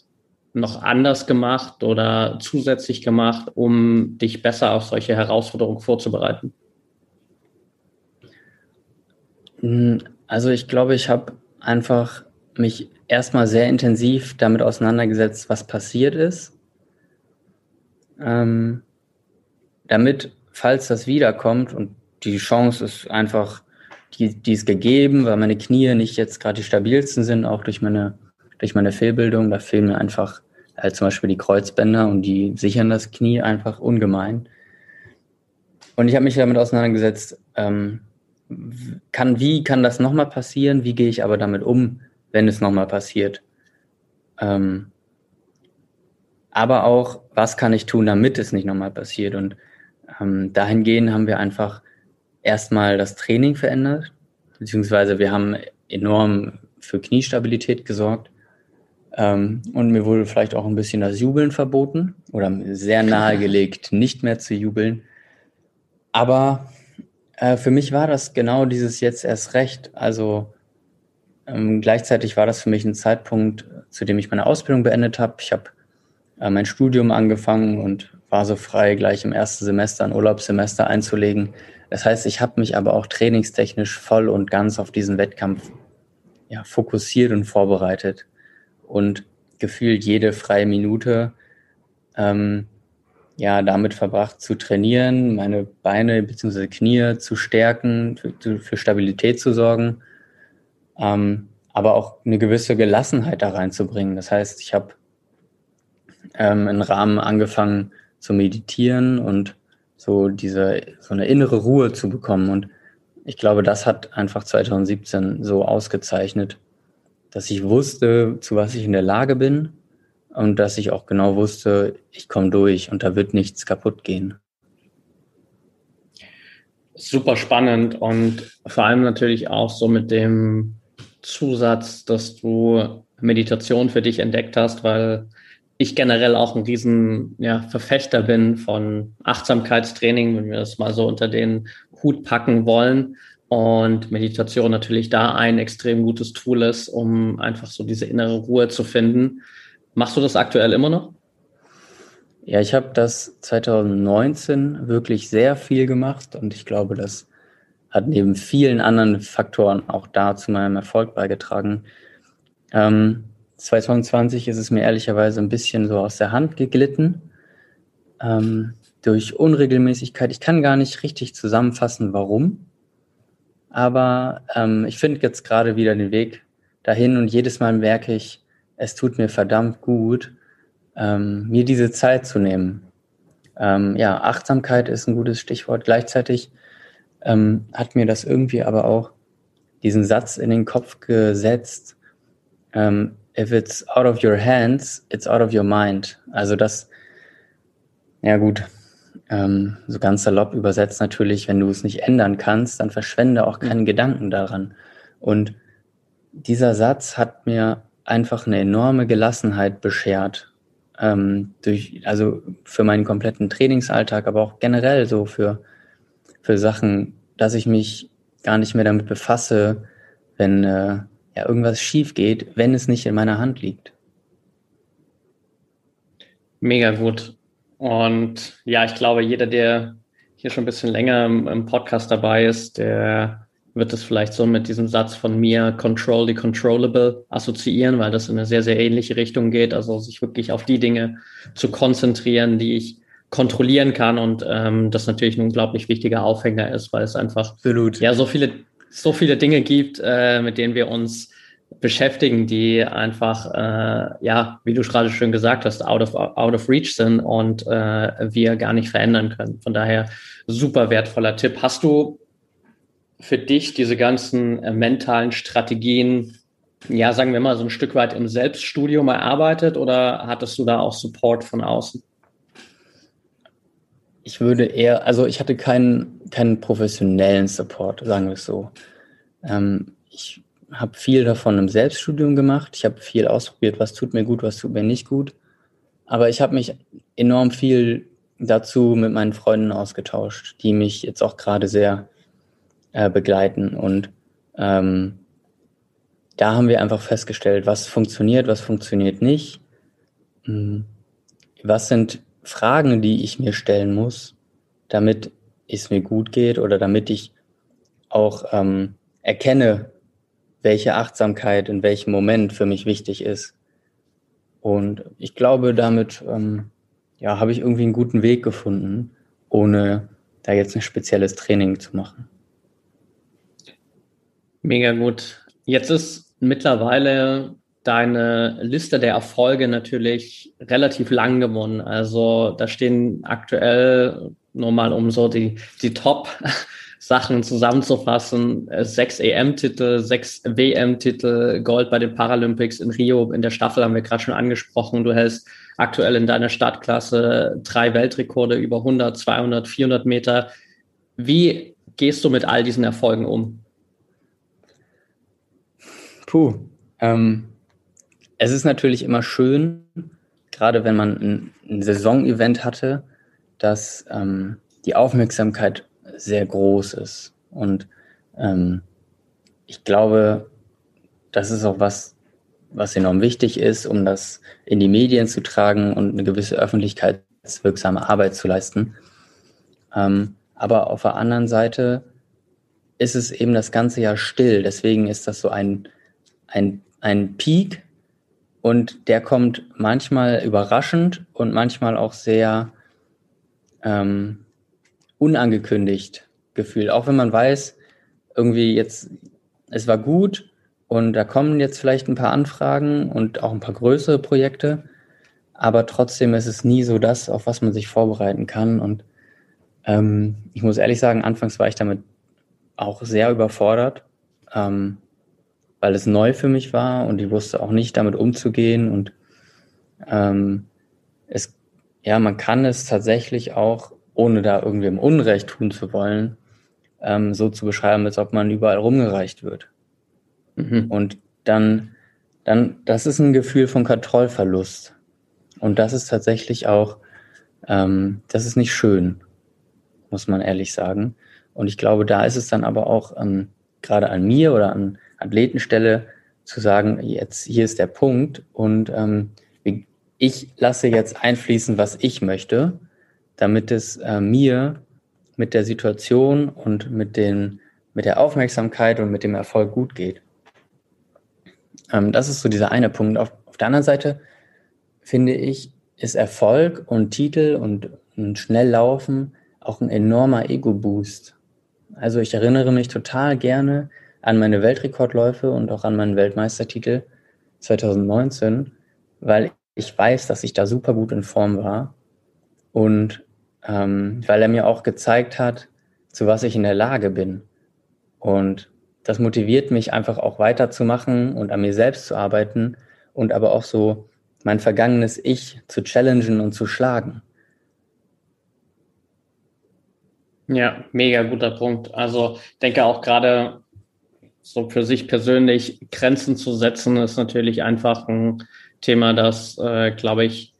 noch anders gemacht oder zusätzlich gemacht, um dich besser auf solche Herausforderungen vorzubereiten? Hm, also ich glaube, ich habe einfach mich erstmal sehr intensiv damit auseinandergesetzt, was passiert ist, ähm, damit, falls das wiederkommt und die Chance ist einfach, die, die ist gegeben, weil meine Knie nicht jetzt gerade die stabilsten sind, auch durch meine durch meine Fehlbildung, da fehlen mir einfach halt zum Beispiel die Kreuzbänder und die sichern das Knie einfach ungemein. Und ich habe mich damit auseinandergesetzt, ähm, kann, wie kann das nochmal passieren? Wie gehe ich aber damit um, wenn es nochmal passiert? Ähm, aber auch, was kann ich tun, damit es nicht nochmal passiert? Und ähm, dahingehend haben wir einfach erstmal das Training verändert, beziehungsweise wir haben enorm für Kniestabilität gesorgt Ähm, und mir wurde vielleicht auch ein bisschen das Jubeln verboten oder sehr nahegelegt, nicht mehr zu jubeln. Aber äh, für mich war das genau dieses jetzt erst recht. Also ähm, gleichzeitig war das für mich ein Zeitpunkt, zu dem ich meine Ausbildung beendet habe. Ich habe äh, mein Studium angefangen und war so frei, gleich im ersten Semester ein Urlaubssemester einzulegen. Das heißt, ich habe mich aber auch trainingstechnisch voll und ganz auf diesen Wettkampf ja, fokussiert und vorbereitet und gefühlt jede freie Minute ähm, ja damit verbracht zu trainieren, meine Beine bzw. Knie zu stärken, für, für Stabilität zu sorgen, ähm, aber auch eine gewisse Gelassenheit da reinzubringen. Das heißt, ich habe ähm, im Rahmen angefangen zu meditieren und so diese so eine innere Ruhe zu bekommen und ich glaube, das hat einfach 2017 so ausgezeichnet, dass ich wusste, zu was ich in der Lage bin und dass ich auch genau wusste, ich komme durch und da wird nichts kaputt gehen. Super spannend und vor allem natürlich auch so mit dem Zusatz, dass du Meditation für dich entdeckt hast, weil ich generell auch ein riesen ja, Verfechter bin von Achtsamkeitstraining, wenn wir das mal so unter den Hut packen wollen. Und Meditation natürlich da ein extrem gutes Tool ist, um einfach so diese innere Ruhe zu finden. Machst du das aktuell immer noch? Ja, ich habe das 2019 wirklich sehr viel gemacht und ich glaube, das hat neben vielen anderen Faktoren auch da zu meinem Erfolg beigetragen. Ähm, 2020 ist es mir ehrlicherweise ein bisschen so aus der Hand geglitten ähm, durch Unregelmäßigkeit. Ich kann gar nicht richtig zusammenfassen, warum. Aber ähm, ich finde jetzt gerade wieder den Weg dahin und jedes Mal merke ich, es tut mir verdammt gut, ähm, mir diese Zeit zu nehmen. Ähm, ja, Achtsamkeit ist ein gutes Stichwort. Gleichzeitig ähm, hat mir das irgendwie aber auch diesen Satz in den Kopf gesetzt, ähm, if it's out of your hands, it's out of your mind. Also das, ja gut, ähm, so ganz salopp übersetzt natürlich, wenn du es nicht ändern kannst, dann verschwende auch keinen Gedanken daran. Und dieser Satz hat mir einfach eine enorme Gelassenheit beschert. Ähm, durch, also für meinen kompletten Trainingsalltag, aber auch generell so für, für Sachen, dass ich mich gar nicht mehr damit befasse, wenn äh, ja irgendwas schief geht, wenn es nicht in meiner Hand liegt. Mega gut. Und ja, ich glaube, jeder, der hier schon ein bisschen länger im, im Podcast dabei ist, der wird es vielleicht so mit diesem Satz von mir, Control the Controllable, assoziieren, weil das in eine sehr, sehr ähnliche Richtung geht. Also sich wirklich auf die Dinge zu konzentrieren, die ich kontrollieren kann und ähm, das natürlich ein unglaublich wichtiger Aufhänger ist, weil es einfach Absolut. ja so viele, so viele Dinge gibt, äh, mit denen wir uns beschäftigen, die einfach, äh, ja, wie du gerade schön gesagt hast, out of, out of reach sind und äh, wir gar nicht verändern können. Von daher super wertvoller Tipp. Hast du für dich diese ganzen äh, mentalen Strategien, ja, sagen wir mal, so ein Stück weit im Selbststudium erarbeitet oder hattest du da auch Support von außen? Ich würde eher, also ich hatte keinen, keinen professionellen Support, sagen wir es so. Ähm, ich habe viel davon im Selbststudium gemacht. Ich habe viel ausprobiert, was tut mir gut, was tut mir nicht gut. Aber ich habe mich enorm viel dazu mit meinen Freunden ausgetauscht, die mich jetzt auch gerade sehr äh, begleiten. Und ähm, da haben wir einfach festgestellt, was funktioniert, was funktioniert nicht. Hm, was sind Fragen, die ich mir stellen muss, damit es mir gut geht oder damit ich auch ähm, erkenne, welche Achtsamkeit in welchem Moment für mich wichtig ist. Und ich glaube, damit ähm, ja, habe ich irgendwie einen guten Weg gefunden, ohne da jetzt ein spezielles Training zu machen. Mega gut. Jetzt ist mittlerweile deine Liste der Erfolge natürlich relativ lang gewonnen. Also da stehen aktuell nur mal um so die, die Top Sachen zusammenzufassen. Äh, sechs EM-Titel, sechs WM-Titel, Gold bei den Paralympics in Rio, in der Staffel haben wir gerade schon angesprochen. Du hältst aktuell in deiner Startklasse drei Weltrekorde über 100, 200, 400 Meter. Wie gehst du mit all diesen Erfolgen um? Puh, ähm, es ist natürlich immer schön, gerade wenn man ein, ein Saisonevent hatte, dass ähm, die Aufmerksamkeit sehr groß ist. Und ähm, ich glaube, das ist auch was, was enorm wichtig ist, um das in die Medien zu tragen und eine gewisse öffentlichkeitswirksame Arbeit zu leisten. Ähm, aber auf der anderen Seite ist es eben das ganze Jahr still. Deswegen ist das so ein, ein, ein Peak und der kommt manchmal überraschend und manchmal auch sehr ähm, unangekündigt gefühlt. Auch wenn man weiß, irgendwie jetzt, es war gut und da kommen jetzt vielleicht ein paar Anfragen und auch ein paar größere Projekte, aber trotzdem ist es nie so das, auf was man sich vorbereiten kann. Und ähm, ich muss ehrlich sagen, anfangs war ich damit auch sehr überfordert, ähm, weil es neu für mich war und ich wusste auch nicht damit umzugehen und ähm, es ja, man kann es tatsächlich auch, ohne da irgendwie im Unrecht tun zu wollen, ähm, so zu beschreiben, als ob man überall rumgereicht wird. Mhm. Und dann, dann, das ist ein Gefühl von Kontrollverlust. Und das ist tatsächlich auch, ähm, das ist nicht schön, muss man ehrlich sagen. Und ich glaube, da ist es dann aber auch ähm, gerade an mir oder an Athletenstelle zu sagen, jetzt hier ist der Punkt und ähm, ich lasse jetzt einfließen, was ich möchte, damit es äh, mir mit der Situation und mit, den, mit der Aufmerksamkeit und mit dem Erfolg gut geht. Ähm, das ist so dieser eine Punkt. Auf, auf der anderen Seite finde ich, ist Erfolg und Titel und ein Schnelllaufen auch ein enormer Ego-Boost. Also ich erinnere mich total gerne an meine Weltrekordläufe und auch an meinen Weltmeistertitel 2019, weil ich weiß, dass ich da super gut in Form war und ähm, weil er mir auch gezeigt hat, zu was ich in der Lage bin. Und das motiviert mich einfach auch weiterzumachen und an mir selbst zu arbeiten und aber auch so mein vergangenes Ich zu challengen und zu schlagen. Ja, mega guter Punkt. Also denke auch gerade so für sich persönlich Grenzen zu setzen, ist natürlich einfach ein Thema, das, äh, glaube ich,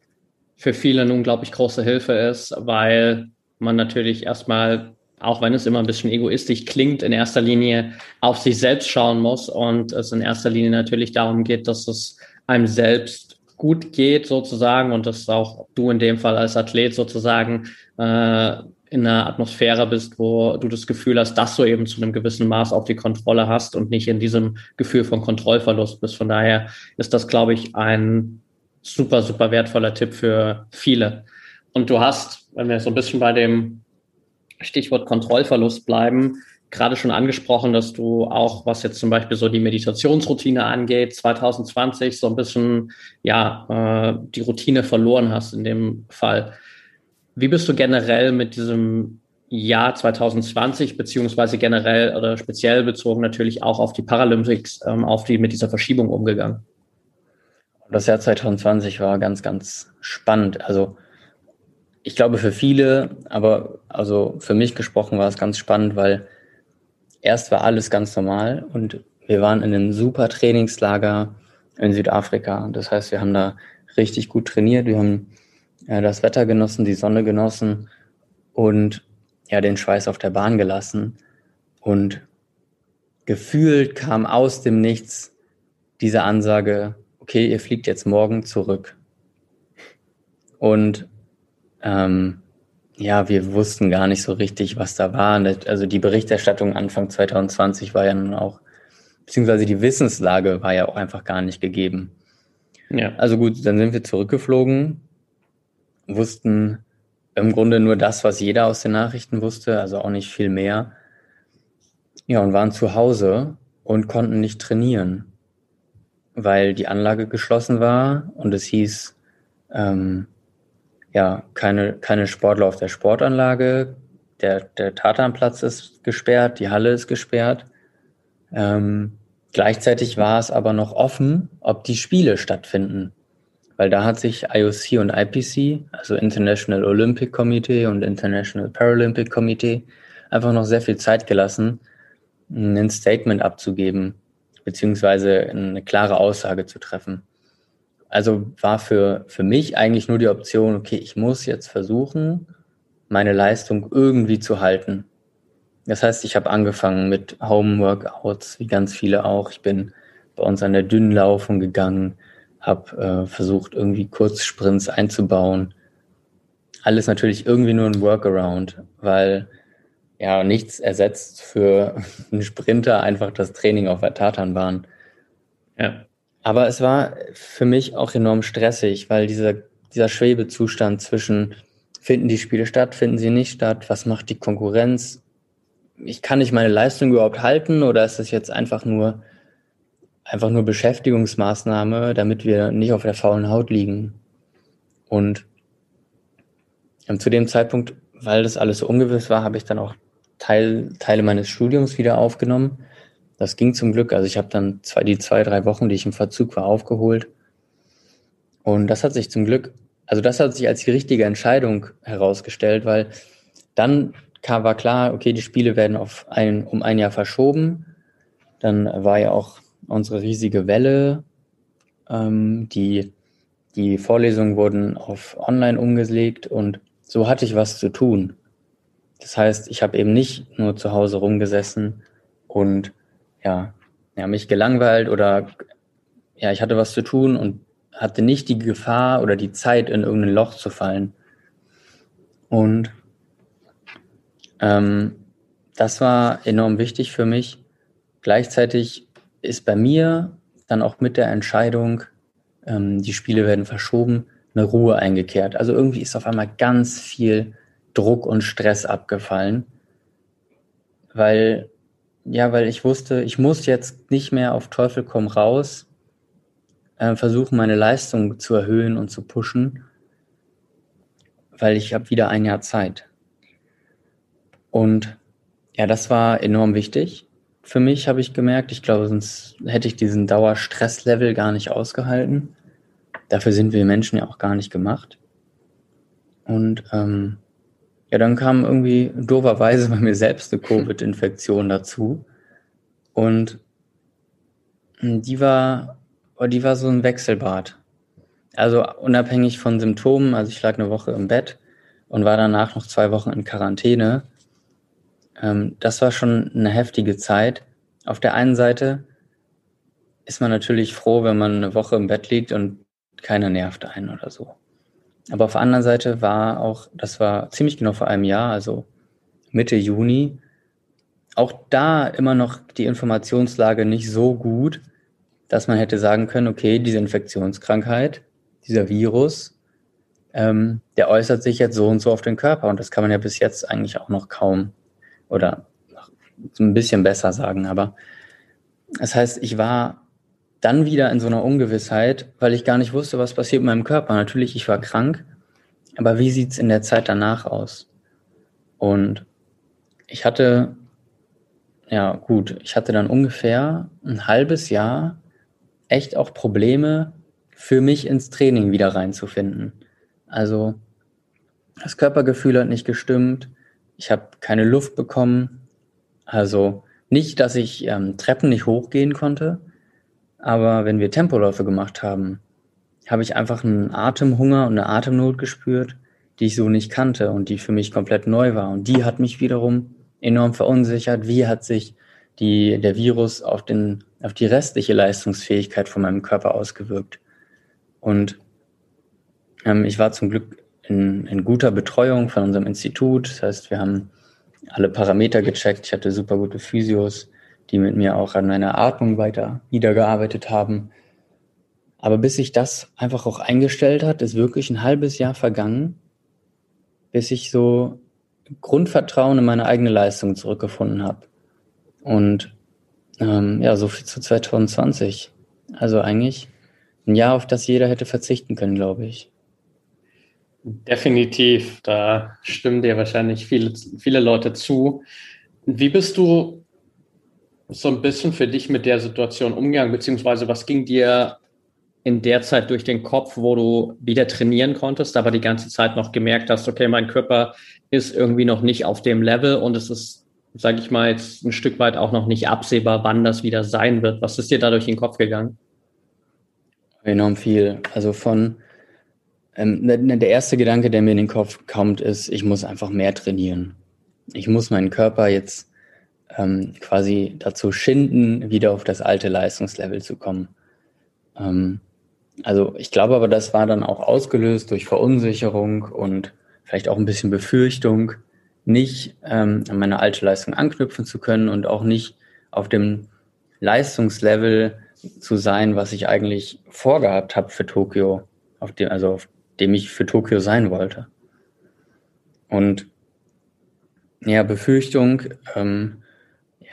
für viele eine unglaublich große Hilfe ist, weil man natürlich erstmal, auch wenn es immer ein bisschen egoistisch klingt, in erster Linie auf sich selbst schauen muss und es in erster Linie natürlich darum geht, dass es einem selbst gut geht sozusagen und dass auch du in dem Fall als Athlet sozusagen äh, in einer Atmosphäre bist, wo du das Gefühl hast, dass du eben zu einem gewissen Maß auch die Kontrolle hast und nicht in diesem Gefühl von Kontrollverlust bist. Von daher ist das, glaube ich, ein super, super wertvoller Tipp für viele. Und du hast, wenn wir so ein bisschen bei dem Stichwort Kontrollverlust bleiben, gerade schon angesprochen, dass du auch, was jetzt zum Beispiel so die Meditationsroutine angeht, 2020 so ein bisschen, ja, äh, die Routine verloren hast in dem Fall. Wie bist du generell mit diesem Jahr 2020 beziehungsweise generell oder speziell bezogen natürlich auch auf die Paralympics, ähm, auf die mit dieser Verschiebung umgegangen? Das Jahr 2020 war ganz, ganz spannend. Also ich glaube für viele, aber also für mich gesprochen war es ganz spannend, weil erst war alles ganz normal und wir waren in einem super Trainingslager in Südafrika. Das heißt, wir haben da richtig gut trainiert. Wir haben ja, das Wetter genossen, die Sonne genossen und ja, den Schweiß auf der Bahn gelassen. Und gefühlt kam aus dem Nichts diese Ansage, okay, ihr fliegt jetzt morgen zurück. Und ähm, ja, wir wussten gar nicht so richtig, was da war. Also die Berichterstattung Anfang 2020 war ja nun auch, beziehungsweise die Wissenslage war ja auch einfach gar nicht gegeben. Ja. Also gut, dann sind wir zurückgeflogen wussten im Grunde nur das, was jeder aus den Nachrichten wusste, also auch nicht viel mehr. Ja, und waren zu Hause und konnten nicht trainieren, weil die Anlage geschlossen war und es hieß, ähm, ja, keine, keine Sportler auf der Sportanlage, der, der Tatanplatz ist gesperrt, die Halle ist gesperrt. Ähm, gleichzeitig war es aber noch offen, ob die Spiele stattfinden weil da hat sich IOC und IPC, also International Olympic Committee und International Paralympic Committee, einfach noch sehr viel Zeit gelassen, ein Statement abzugeben, beziehungsweise eine klare Aussage zu treffen. also war für, für mich eigentlich nur die Option, okay, ich muss jetzt versuchen, meine Leistung irgendwie zu halten. Das heißt, ich habe angefangen mit Home-Workouts, wie ganz viele auch. Ich bin bei uns an der Dünnlaufung gegangen, habe äh, versucht, irgendwie Kurzsprints einzubauen. Alles natürlich irgendwie nur ein Workaround, weil ja nichts ersetzt für einen Sprinter einfach das Training auf der Tatanbahn. Ja. Aber es war für mich auch enorm stressig, weil dieser, dieser Schwebezustand zwischen finden die Spiele statt, finden sie nicht statt, was macht die Konkurrenz, ich kann nicht meine Leistung überhaupt halten oder ist das jetzt einfach nur einfach nur Beschäftigungsmaßnahme, damit wir nicht auf der faulen Haut liegen? Und zu dem Zeitpunkt, weil das alles so ungewiss war, habe ich dann auch Teil, Teile meines Studiums wieder aufgenommen. Das ging zum Glück. Also ich habe dann zwei, die zwei, drei Wochen, die ich im Verzug war, aufgeholt. Und das hat sich zum Glück, also das hat sich als die richtige Entscheidung herausgestellt, weil dann kam, war klar, okay, die Spiele werden auf ein, um ein Jahr verschoben. Dann war ja auch unsere riesige Welle. Ähm, die, die Vorlesungen wurden auf online umgelegt und so hatte ich was zu tun. Das heißt, ich habe eben nicht nur zu Hause rumgesessen und ja, ja, mich gelangweilt oder ja, ich hatte was zu tun und hatte nicht die Gefahr oder die Zeit, in irgendein Loch zu fallen. Und ähm, das war enorm wichtig für mich. Gleichzeitig ist bei mir dann auch mit der Entscheidung, ähm, die Spiele werden verschoben, eine Ruhe eingekehrt. Also irgendwie ist auf einmal ganz viel Druck und Stress abgefallen, weil ja, weil ich wusste, ich muss jetzt nicht mehr auf Teufel komm raus äh, versuchen, meine Leistung zu erhöhen und zu pushen, weil ich habe wieder ein Jahr Zeit. Und ja, das war enorm wichtig. Für mich habe ich gemerkt, ich glaube, sonst hätte ich diesen Dauerstresslevel gar nicht ausgehalten. Dafür sind wir Menschen ja auch gar nicht gemacht. Und ähm, ja, dann kam irgendwie doverweise bei mir selbst eine Covid-Infektion dazu. Und die war, die war so ein Wechselbad. Also unabhängig von Symptomen, also ich lag eine Woche im Bett und war danach noch zwei Wochen in Quarantäne. Ähm, das war schon eine heftige Zeit. Auf der einen Seite ist man natürlich froh, wenn man eine Woche im Bett liegt und keiner nervt einen oder so. Aber auf der anderen Seite war auch, das war ziemlich genau vor einem Jahr, also Mitte Juni, auch da immer noch die Informationslage nicht so gut, dass man hätte sagen können, okay, diese Infektionskrankheit, dieser Virus, ähm, der äußert sich jetzt so und so auf den Körper. Und das kann man ja bis jetzt eigentlich auch noch kaum oder so ein bisschen besser sagen. Aber das heißt, ich war dann wieder in so einer Ungewissheit, weil ich gar nicht wusste, was passiert mit meinem Körper. Natürlich, ich war krank, aber wie sieht's in der Zeit danach aus? Und ich hatte, ja gut, ich hatte dann ungefähr ein halbes Jahr echt auch Probleme, für mich ins Training wieder reinzufinden. Also das Körpergefühl hat nicht gestimmt, ich habe keine Luft bekommen. Also nicht, dass ich ähm, Treppen nicht hochgehen konnte, aber wenn wir Tempoläufe gemacht haben, habe ich einfach einen Atemhunger und eine Atemnot gespürt, die ich so nicht kannte und die für mich komplett neu war. Und die hat mich wiederum enorm verunsichert. Wie hat sich die, der Virus auf, den, auf die restliche Leistungsfähigkeit von meinem Körper ausgewirkt? Und ähm, ich war zum Glück in, in guter Betreuung von unserem Institut. Das heißt, wir haben alle Parameter gecheckt. Ich hatte super gute Physios, die mit mir auch an meiner Atmung weiter wiedergearbeitet haben. Aber bis sich das einfach auch eingestellt hat, ist wirklich ein halbes Jahr vergangen, bis ich so Grundvertrauen in meine eigene Leistung zurückgefunden habe. Und ähm, ja, so viel zu 2020. Also eigentlich ein Jahr, auf das jeder hätte verzichten können, glaube ich. Definitiv, da stimmen dir wahrscheinlich viele, viele Leute zu. Wie bist du so ein bisschen für dich mit der Situation umgegangen, beziehungsweise was ging dir in der Zeit durch den Kopf, wo du wieder trainieren konntest, aber die ganze Zeit noch gemerkt hast, okay, mein Körper ist irgendwie noch nicht auf dem Level und es ist, sage ich mal, jetzt ein Stück weit auch noch nicht absehbar, wann das wieder sein wird. Was ist dir da durch den Kopf gegangen? Enorm viel. Also von ähm, ne, ne, der erste Gedanke, der mir in den Kopf kommt, ist, ich muss einfach mehr trainieren. Ich muss meinen Körper jetzt ähm, quasi dazu schinden, wieder auf das alte Leistungslevel zu kommen. Ähm, also ich glaube aber, das war dann auch ausgelöst durch Verunsicherung und vielleicht auch ein bisschen Befürchtung, nicht ähm, an meine alte Leistung anknüpfen zu können und auch nicht auf dem Leistungslevel zu sein, was ich eigentlich vorgehabt habe für Tokio, auf dem, also auf dem ich für Tokio sein wollte. Und ja, Befürchtung, ähm,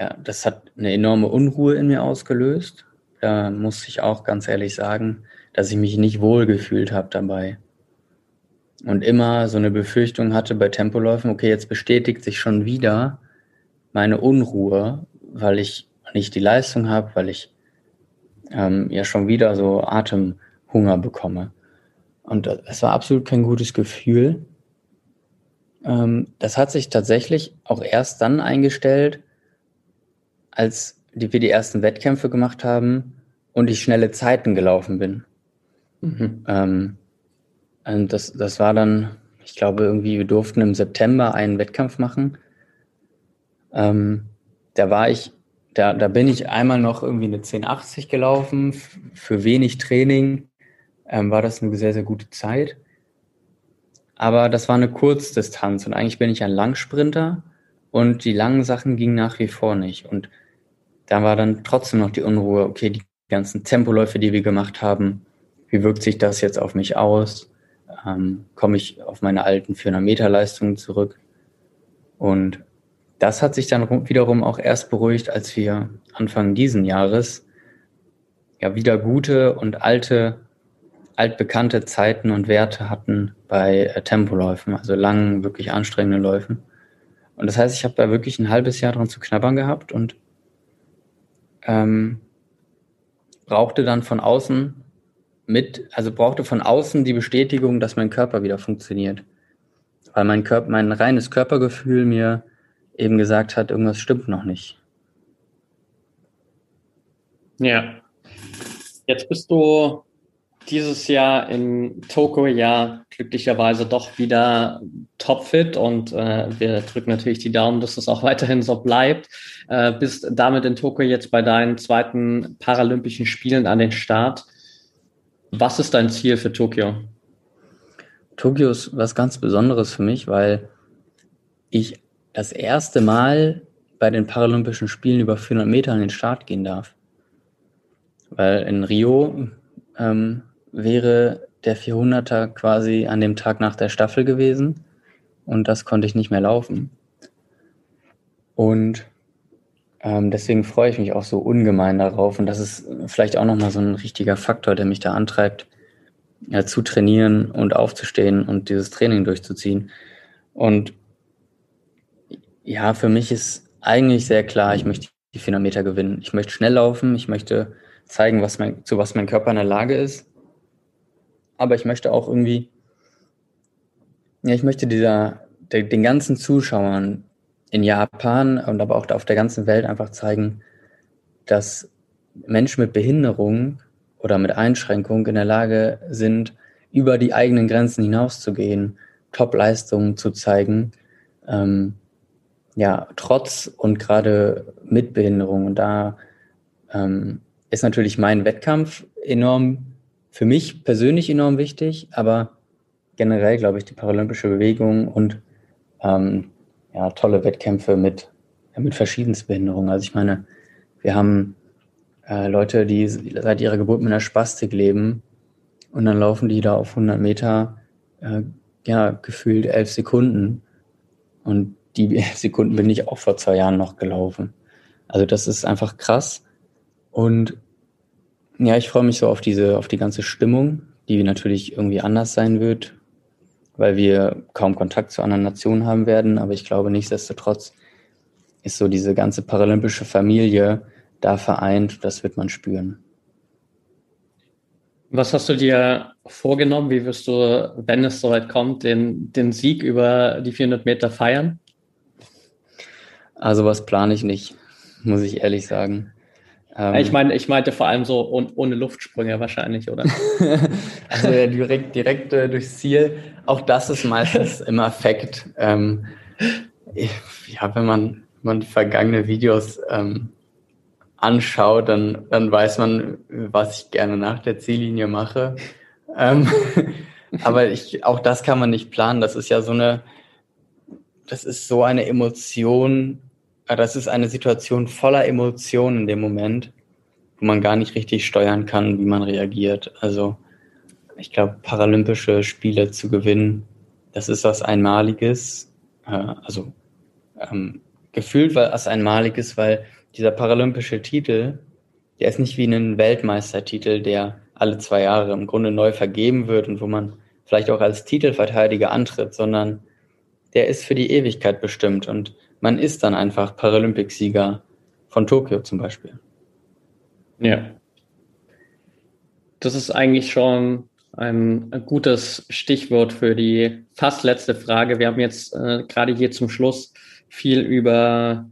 ja, das hat eine enorme Unruhe in mir ausgelöst. Da muss ich auch ganz ehrlich sagen, dass ich mich nicht wohl gefühlt habe dabei. Und immer so eine Befürchtung hatte bei Tempoläufen, okay, jetzt bestätigt sich schon wieder meine Unruhe, weil ich nicht die Leistung habe, weil ich ähm, ja schon wieder so Atemhunger bekomme. Und es war absolut kein gutes Gefühl. Ähm, das hat sich tatsächlich auch erst dann eingestellt, als wir die ersten Wettkämpfe gemacht haben und ich schnelle Zeiten gelaufen bin. Mhm. Ähm, und das, das war dann, ich glaube, irgendwie, wir durften im September einen Wettkampf machen. Ähm, da war ich, da, da bin ich einmal noch irgendwie eine 1080 gelaufen, für wenig Training ähm, war das eine sehr, sehr gute Zeit. Aber das war eine Kurzdistanz und eigentlich bin ich ein Langsprinter und die langen Sachen gingen nach wie vor nicht. Und da war dann trotzdem noch die Unruhe, okay, die ganzen Tempoläufe, die wir gemacht haben, wie wirkt sich das jetzt auf mich aus? Ähm, komme ich auf meine alten 400 Meter Leistungen zurück? Und das hat sich dann wiederum auch erst beruhigt, als wir Anfang diesen Jahres ja wieder gute und alte altbekannte Zeiten und Werte hatten bei äh, Tempoläufen, also langen, wirklich anstrengenden Läufen. Und das heißt, ich habe da wirklich ein halbes Jahr dran zu knabbern gehabt und ähm, brauchte dann von außen mit, also brauchte von außen die Bestätigung, dass mein Körper wieder funktioniert. Weil mein Körper, mein reines Körpergefühl mir eben gesagt hat, irgendwas stimmt noch nicht. Ja. Jetzt bist du dieses Jahr in Tokio ja glücklicherweise doch wieder topfit und äh, wir drücken natürlich die Daumen, dass es auch weiterhin so bleibt. Äh, bist damit in Tokio jetzt bei deinen zweiten Paralympischen Spielen an den Start. Was ist dein Ziel für Tokio? Tokio ist was ganz Besonderes für mich, weil ich das erste Mal bei den Paralympischen Spielen über 400 Meter an den Start gehen darf. Weil in Rio ähm, wäre der 400er quasi an dem Tag nach der Staffel gewesen und das konnte ich nicht mehr laufen. Und ähm, deswegen freue ich mich auch so ungemein darauf und das ist vielleicht auch nochmal so ein richtiger Faktor, der mich da antreibt, ja, zu trainieren und aufzustehen und dieses Training durchzuziehen. Und ja, für mich ist eigentlich sehr klar, ich möchte die 400 Meter gewinnen. Ich möchte schnell laufen, ich möchte zeigen, was mein, zu was mein Körper in der Lage ist aber ich möchte auch irgendwie, ja, ich möchte dieser, der, den ganzen Zuschauern in Japan und aber auch auf der ganzen Welt einfach zeigen, dass Menschen mit Behinderung oder mit Einschränkung in der Lage sind, über die eigenen Grenzen hinauszugehen, Top-Leistungen zu zeigen, ähm, ja, trotz und gerade mit Behinderung. Und da ähm, ist natürlich mein Wettkampf enorm für mich persönlich enorm wichtig, aber generell glaube ich die paralympische Bewegung und ähm, ja, tolle Wettkämpfe mit, mit verschiedensten Behinderungen. Also ich meine, wir haben äh, Leute, die seit ihrer Geburt mit einer Spastik leben und dann laufen die da auf 100 Meter, äh, ja, gefühlt elf Sekunden. Und die elf Sekunden bin ich auch vor zwei Jahren noch gelaufen. Also das ist einfach krass. Und ja, ich freue mich so auf diese, auf die ganze Stimmung, die natürlich irgendwie anders sein wird, weil wir kaum Kontakt zu anderen Nationen haben werden. Aber ich glaube, nichtsdestotrotz ist so diese ganze paralympische Familie da vereint. Das wird man spüren. Was hast du dir vorgenommen? Wie wirst du, wenn es soweit kommt, den, den Sieg über die 400 Meter feiern? Also was plane ich nicht, muss ich ehrlich sagen. Ähm, ich meine, ich meinte vor allem so un ohne Luftsprünge wahrscheinlich, oder? also direkt, direkt äh, durchs Ziel. Auch das ist meistens im Affekt. Ähm, ja, wenn man, man vergangene Videos ähm, anschaut, dann, dann weiß man, was ich gerne nach der Ziellinie mache. Ähm, aber ich, auch das kann man nicht planen. Das ist ja so eine, das ist so eine Emotion, das ist eine Situation voller Emotionen in dem Moment, wo man gar nicht richtig steuern kann, wie man reagiert. Also ich glaube, Paralympische Spiele zu gewinnen, das ist was Einmaliges. Äh, also ähm, gefühlt was Einmaliges, weil dieser paralympische Titel, der ist nicht wie ein Weltmeistertitel, der alle zwei Jahre im Grunde neu vergeben wird und wo man vielleicht auch als Titelverteidiger antritt, sondern der ist für die Ewigkeit bestimmt und man ist dann einfach Paralympicsieger von Tokio zum Beispiel. Ja. Das ist eigentlich schon ein, gutes Stichwort für die fast letzte Frage. Wir haben jetzt äh, gerade hier zum Schluss viel über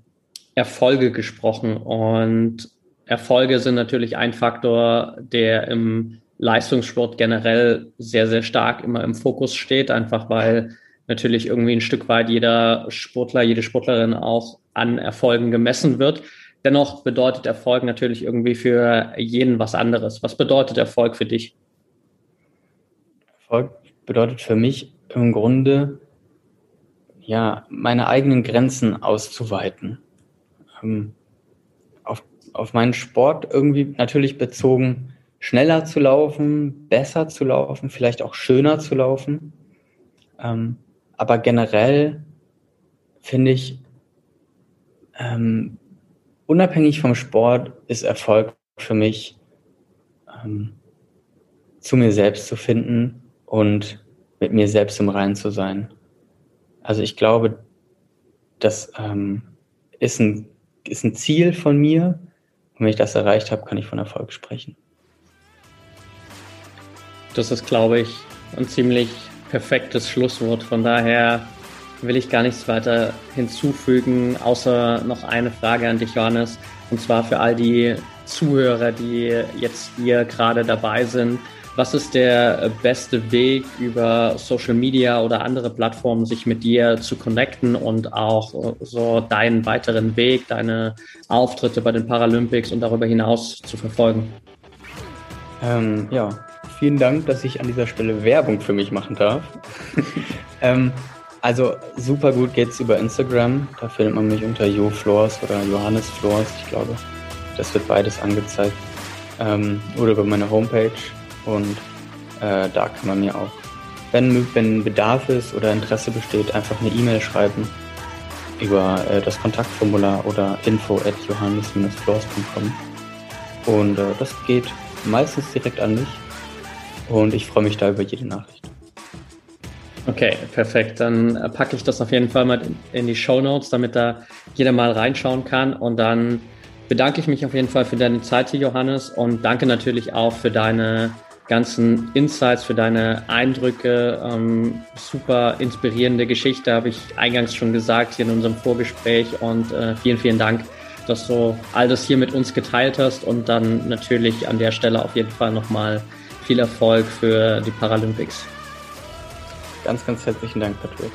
Erfolge gesprochen und Erfolge sind natürlich ein Faktor, der im Leistungssport generell sehr, sehr stark immer im Fokus steht, einfach weil natürlich irgendwie ein Stück weit jeder Sportler, jede Sportlerin auch an Erfolgen gemessen wird. Dennoch bedeutet Erfolg natürlich irgendwie für jeden was anderes. Was bedeutet Erfolg für dich? Erfolg bedeutet für mich im Grunde, ja, meine eigenen Grenzen auszuweiten. Ähm, auf, auf meinen Sport irgendwie natürlich bezogen, schneller zu laufen, besser zu laufen, vielleicht auch schöner zu laufen. Ähm, aber generell finde ich, ähm, unabhängig vom Sport ist Erfolg für mich, ähm, zu mir selbst zu finden und mit mir selbst im Reinen zu sein. Also ich glaube, das ähm, ist, ein, ist ein Ziel von mir. Und wenn ich das erreicht habe, kann ich von Erfolg sprechen. Das ist, glaube ich, ein ziemlich perfektes Schlusswort. Von daher will ich gar nichts weiter hinzufügen, außer noch eine Frage an dich, Johannes. Und zwar für all die Zuhörer, die jetzt hier gerade dabei sind. Was ist der beste Weg über Social Media oder andere Plattformen, sich mit dir zu connecten und auch so deinen weiteren Weg, deine Auftritte bei den Paralympics und darüber hinaus zu verfolgen? Ähm, ja, vielen Dank, dass ich an dieser Stelle Werbung für mich machen darf. ähm, also super gut geht's über Instagram. Da findet man mich unter Jo Floors oder Johannes Floors. Ich glaube, das wird beides angezeigt. Ähm, oder über meine Homepage. Und äh, da kann man mir auch, wenn, wenn Bedarf ist oder Interesse besteht, einfach eine E-Mail schreiben über äh, das Kontaktformular oder info at johannes-floors.com. Und äh, das geht meistens direkt an mich. Und ich freue mich da über jede Nachricht. Okay, perfekt. Dann äh, packe ich das auf jeden Fall mal in die Show Notes, damit da jeder mal reinschauen kann. Und dann bedanke ich mich auf jeden Fall für deine Zeit hier, Johannes. Und danke natürlich auch für deine ganzen Insights, für deine Eindrücke. Ähm, super inspirierende Geschichte, habe ich eingangs schon gesagt hier in unserem Vorgespräch. Und äh, vielen, vielen Dank, dass du all das hier mit uns geteilt hast. Und dann natürlich an der Stelle auf jeden Fall nochmal viel Erfolg für die Paralympics. Ganz, ganz herzlichen Dank, Patrick.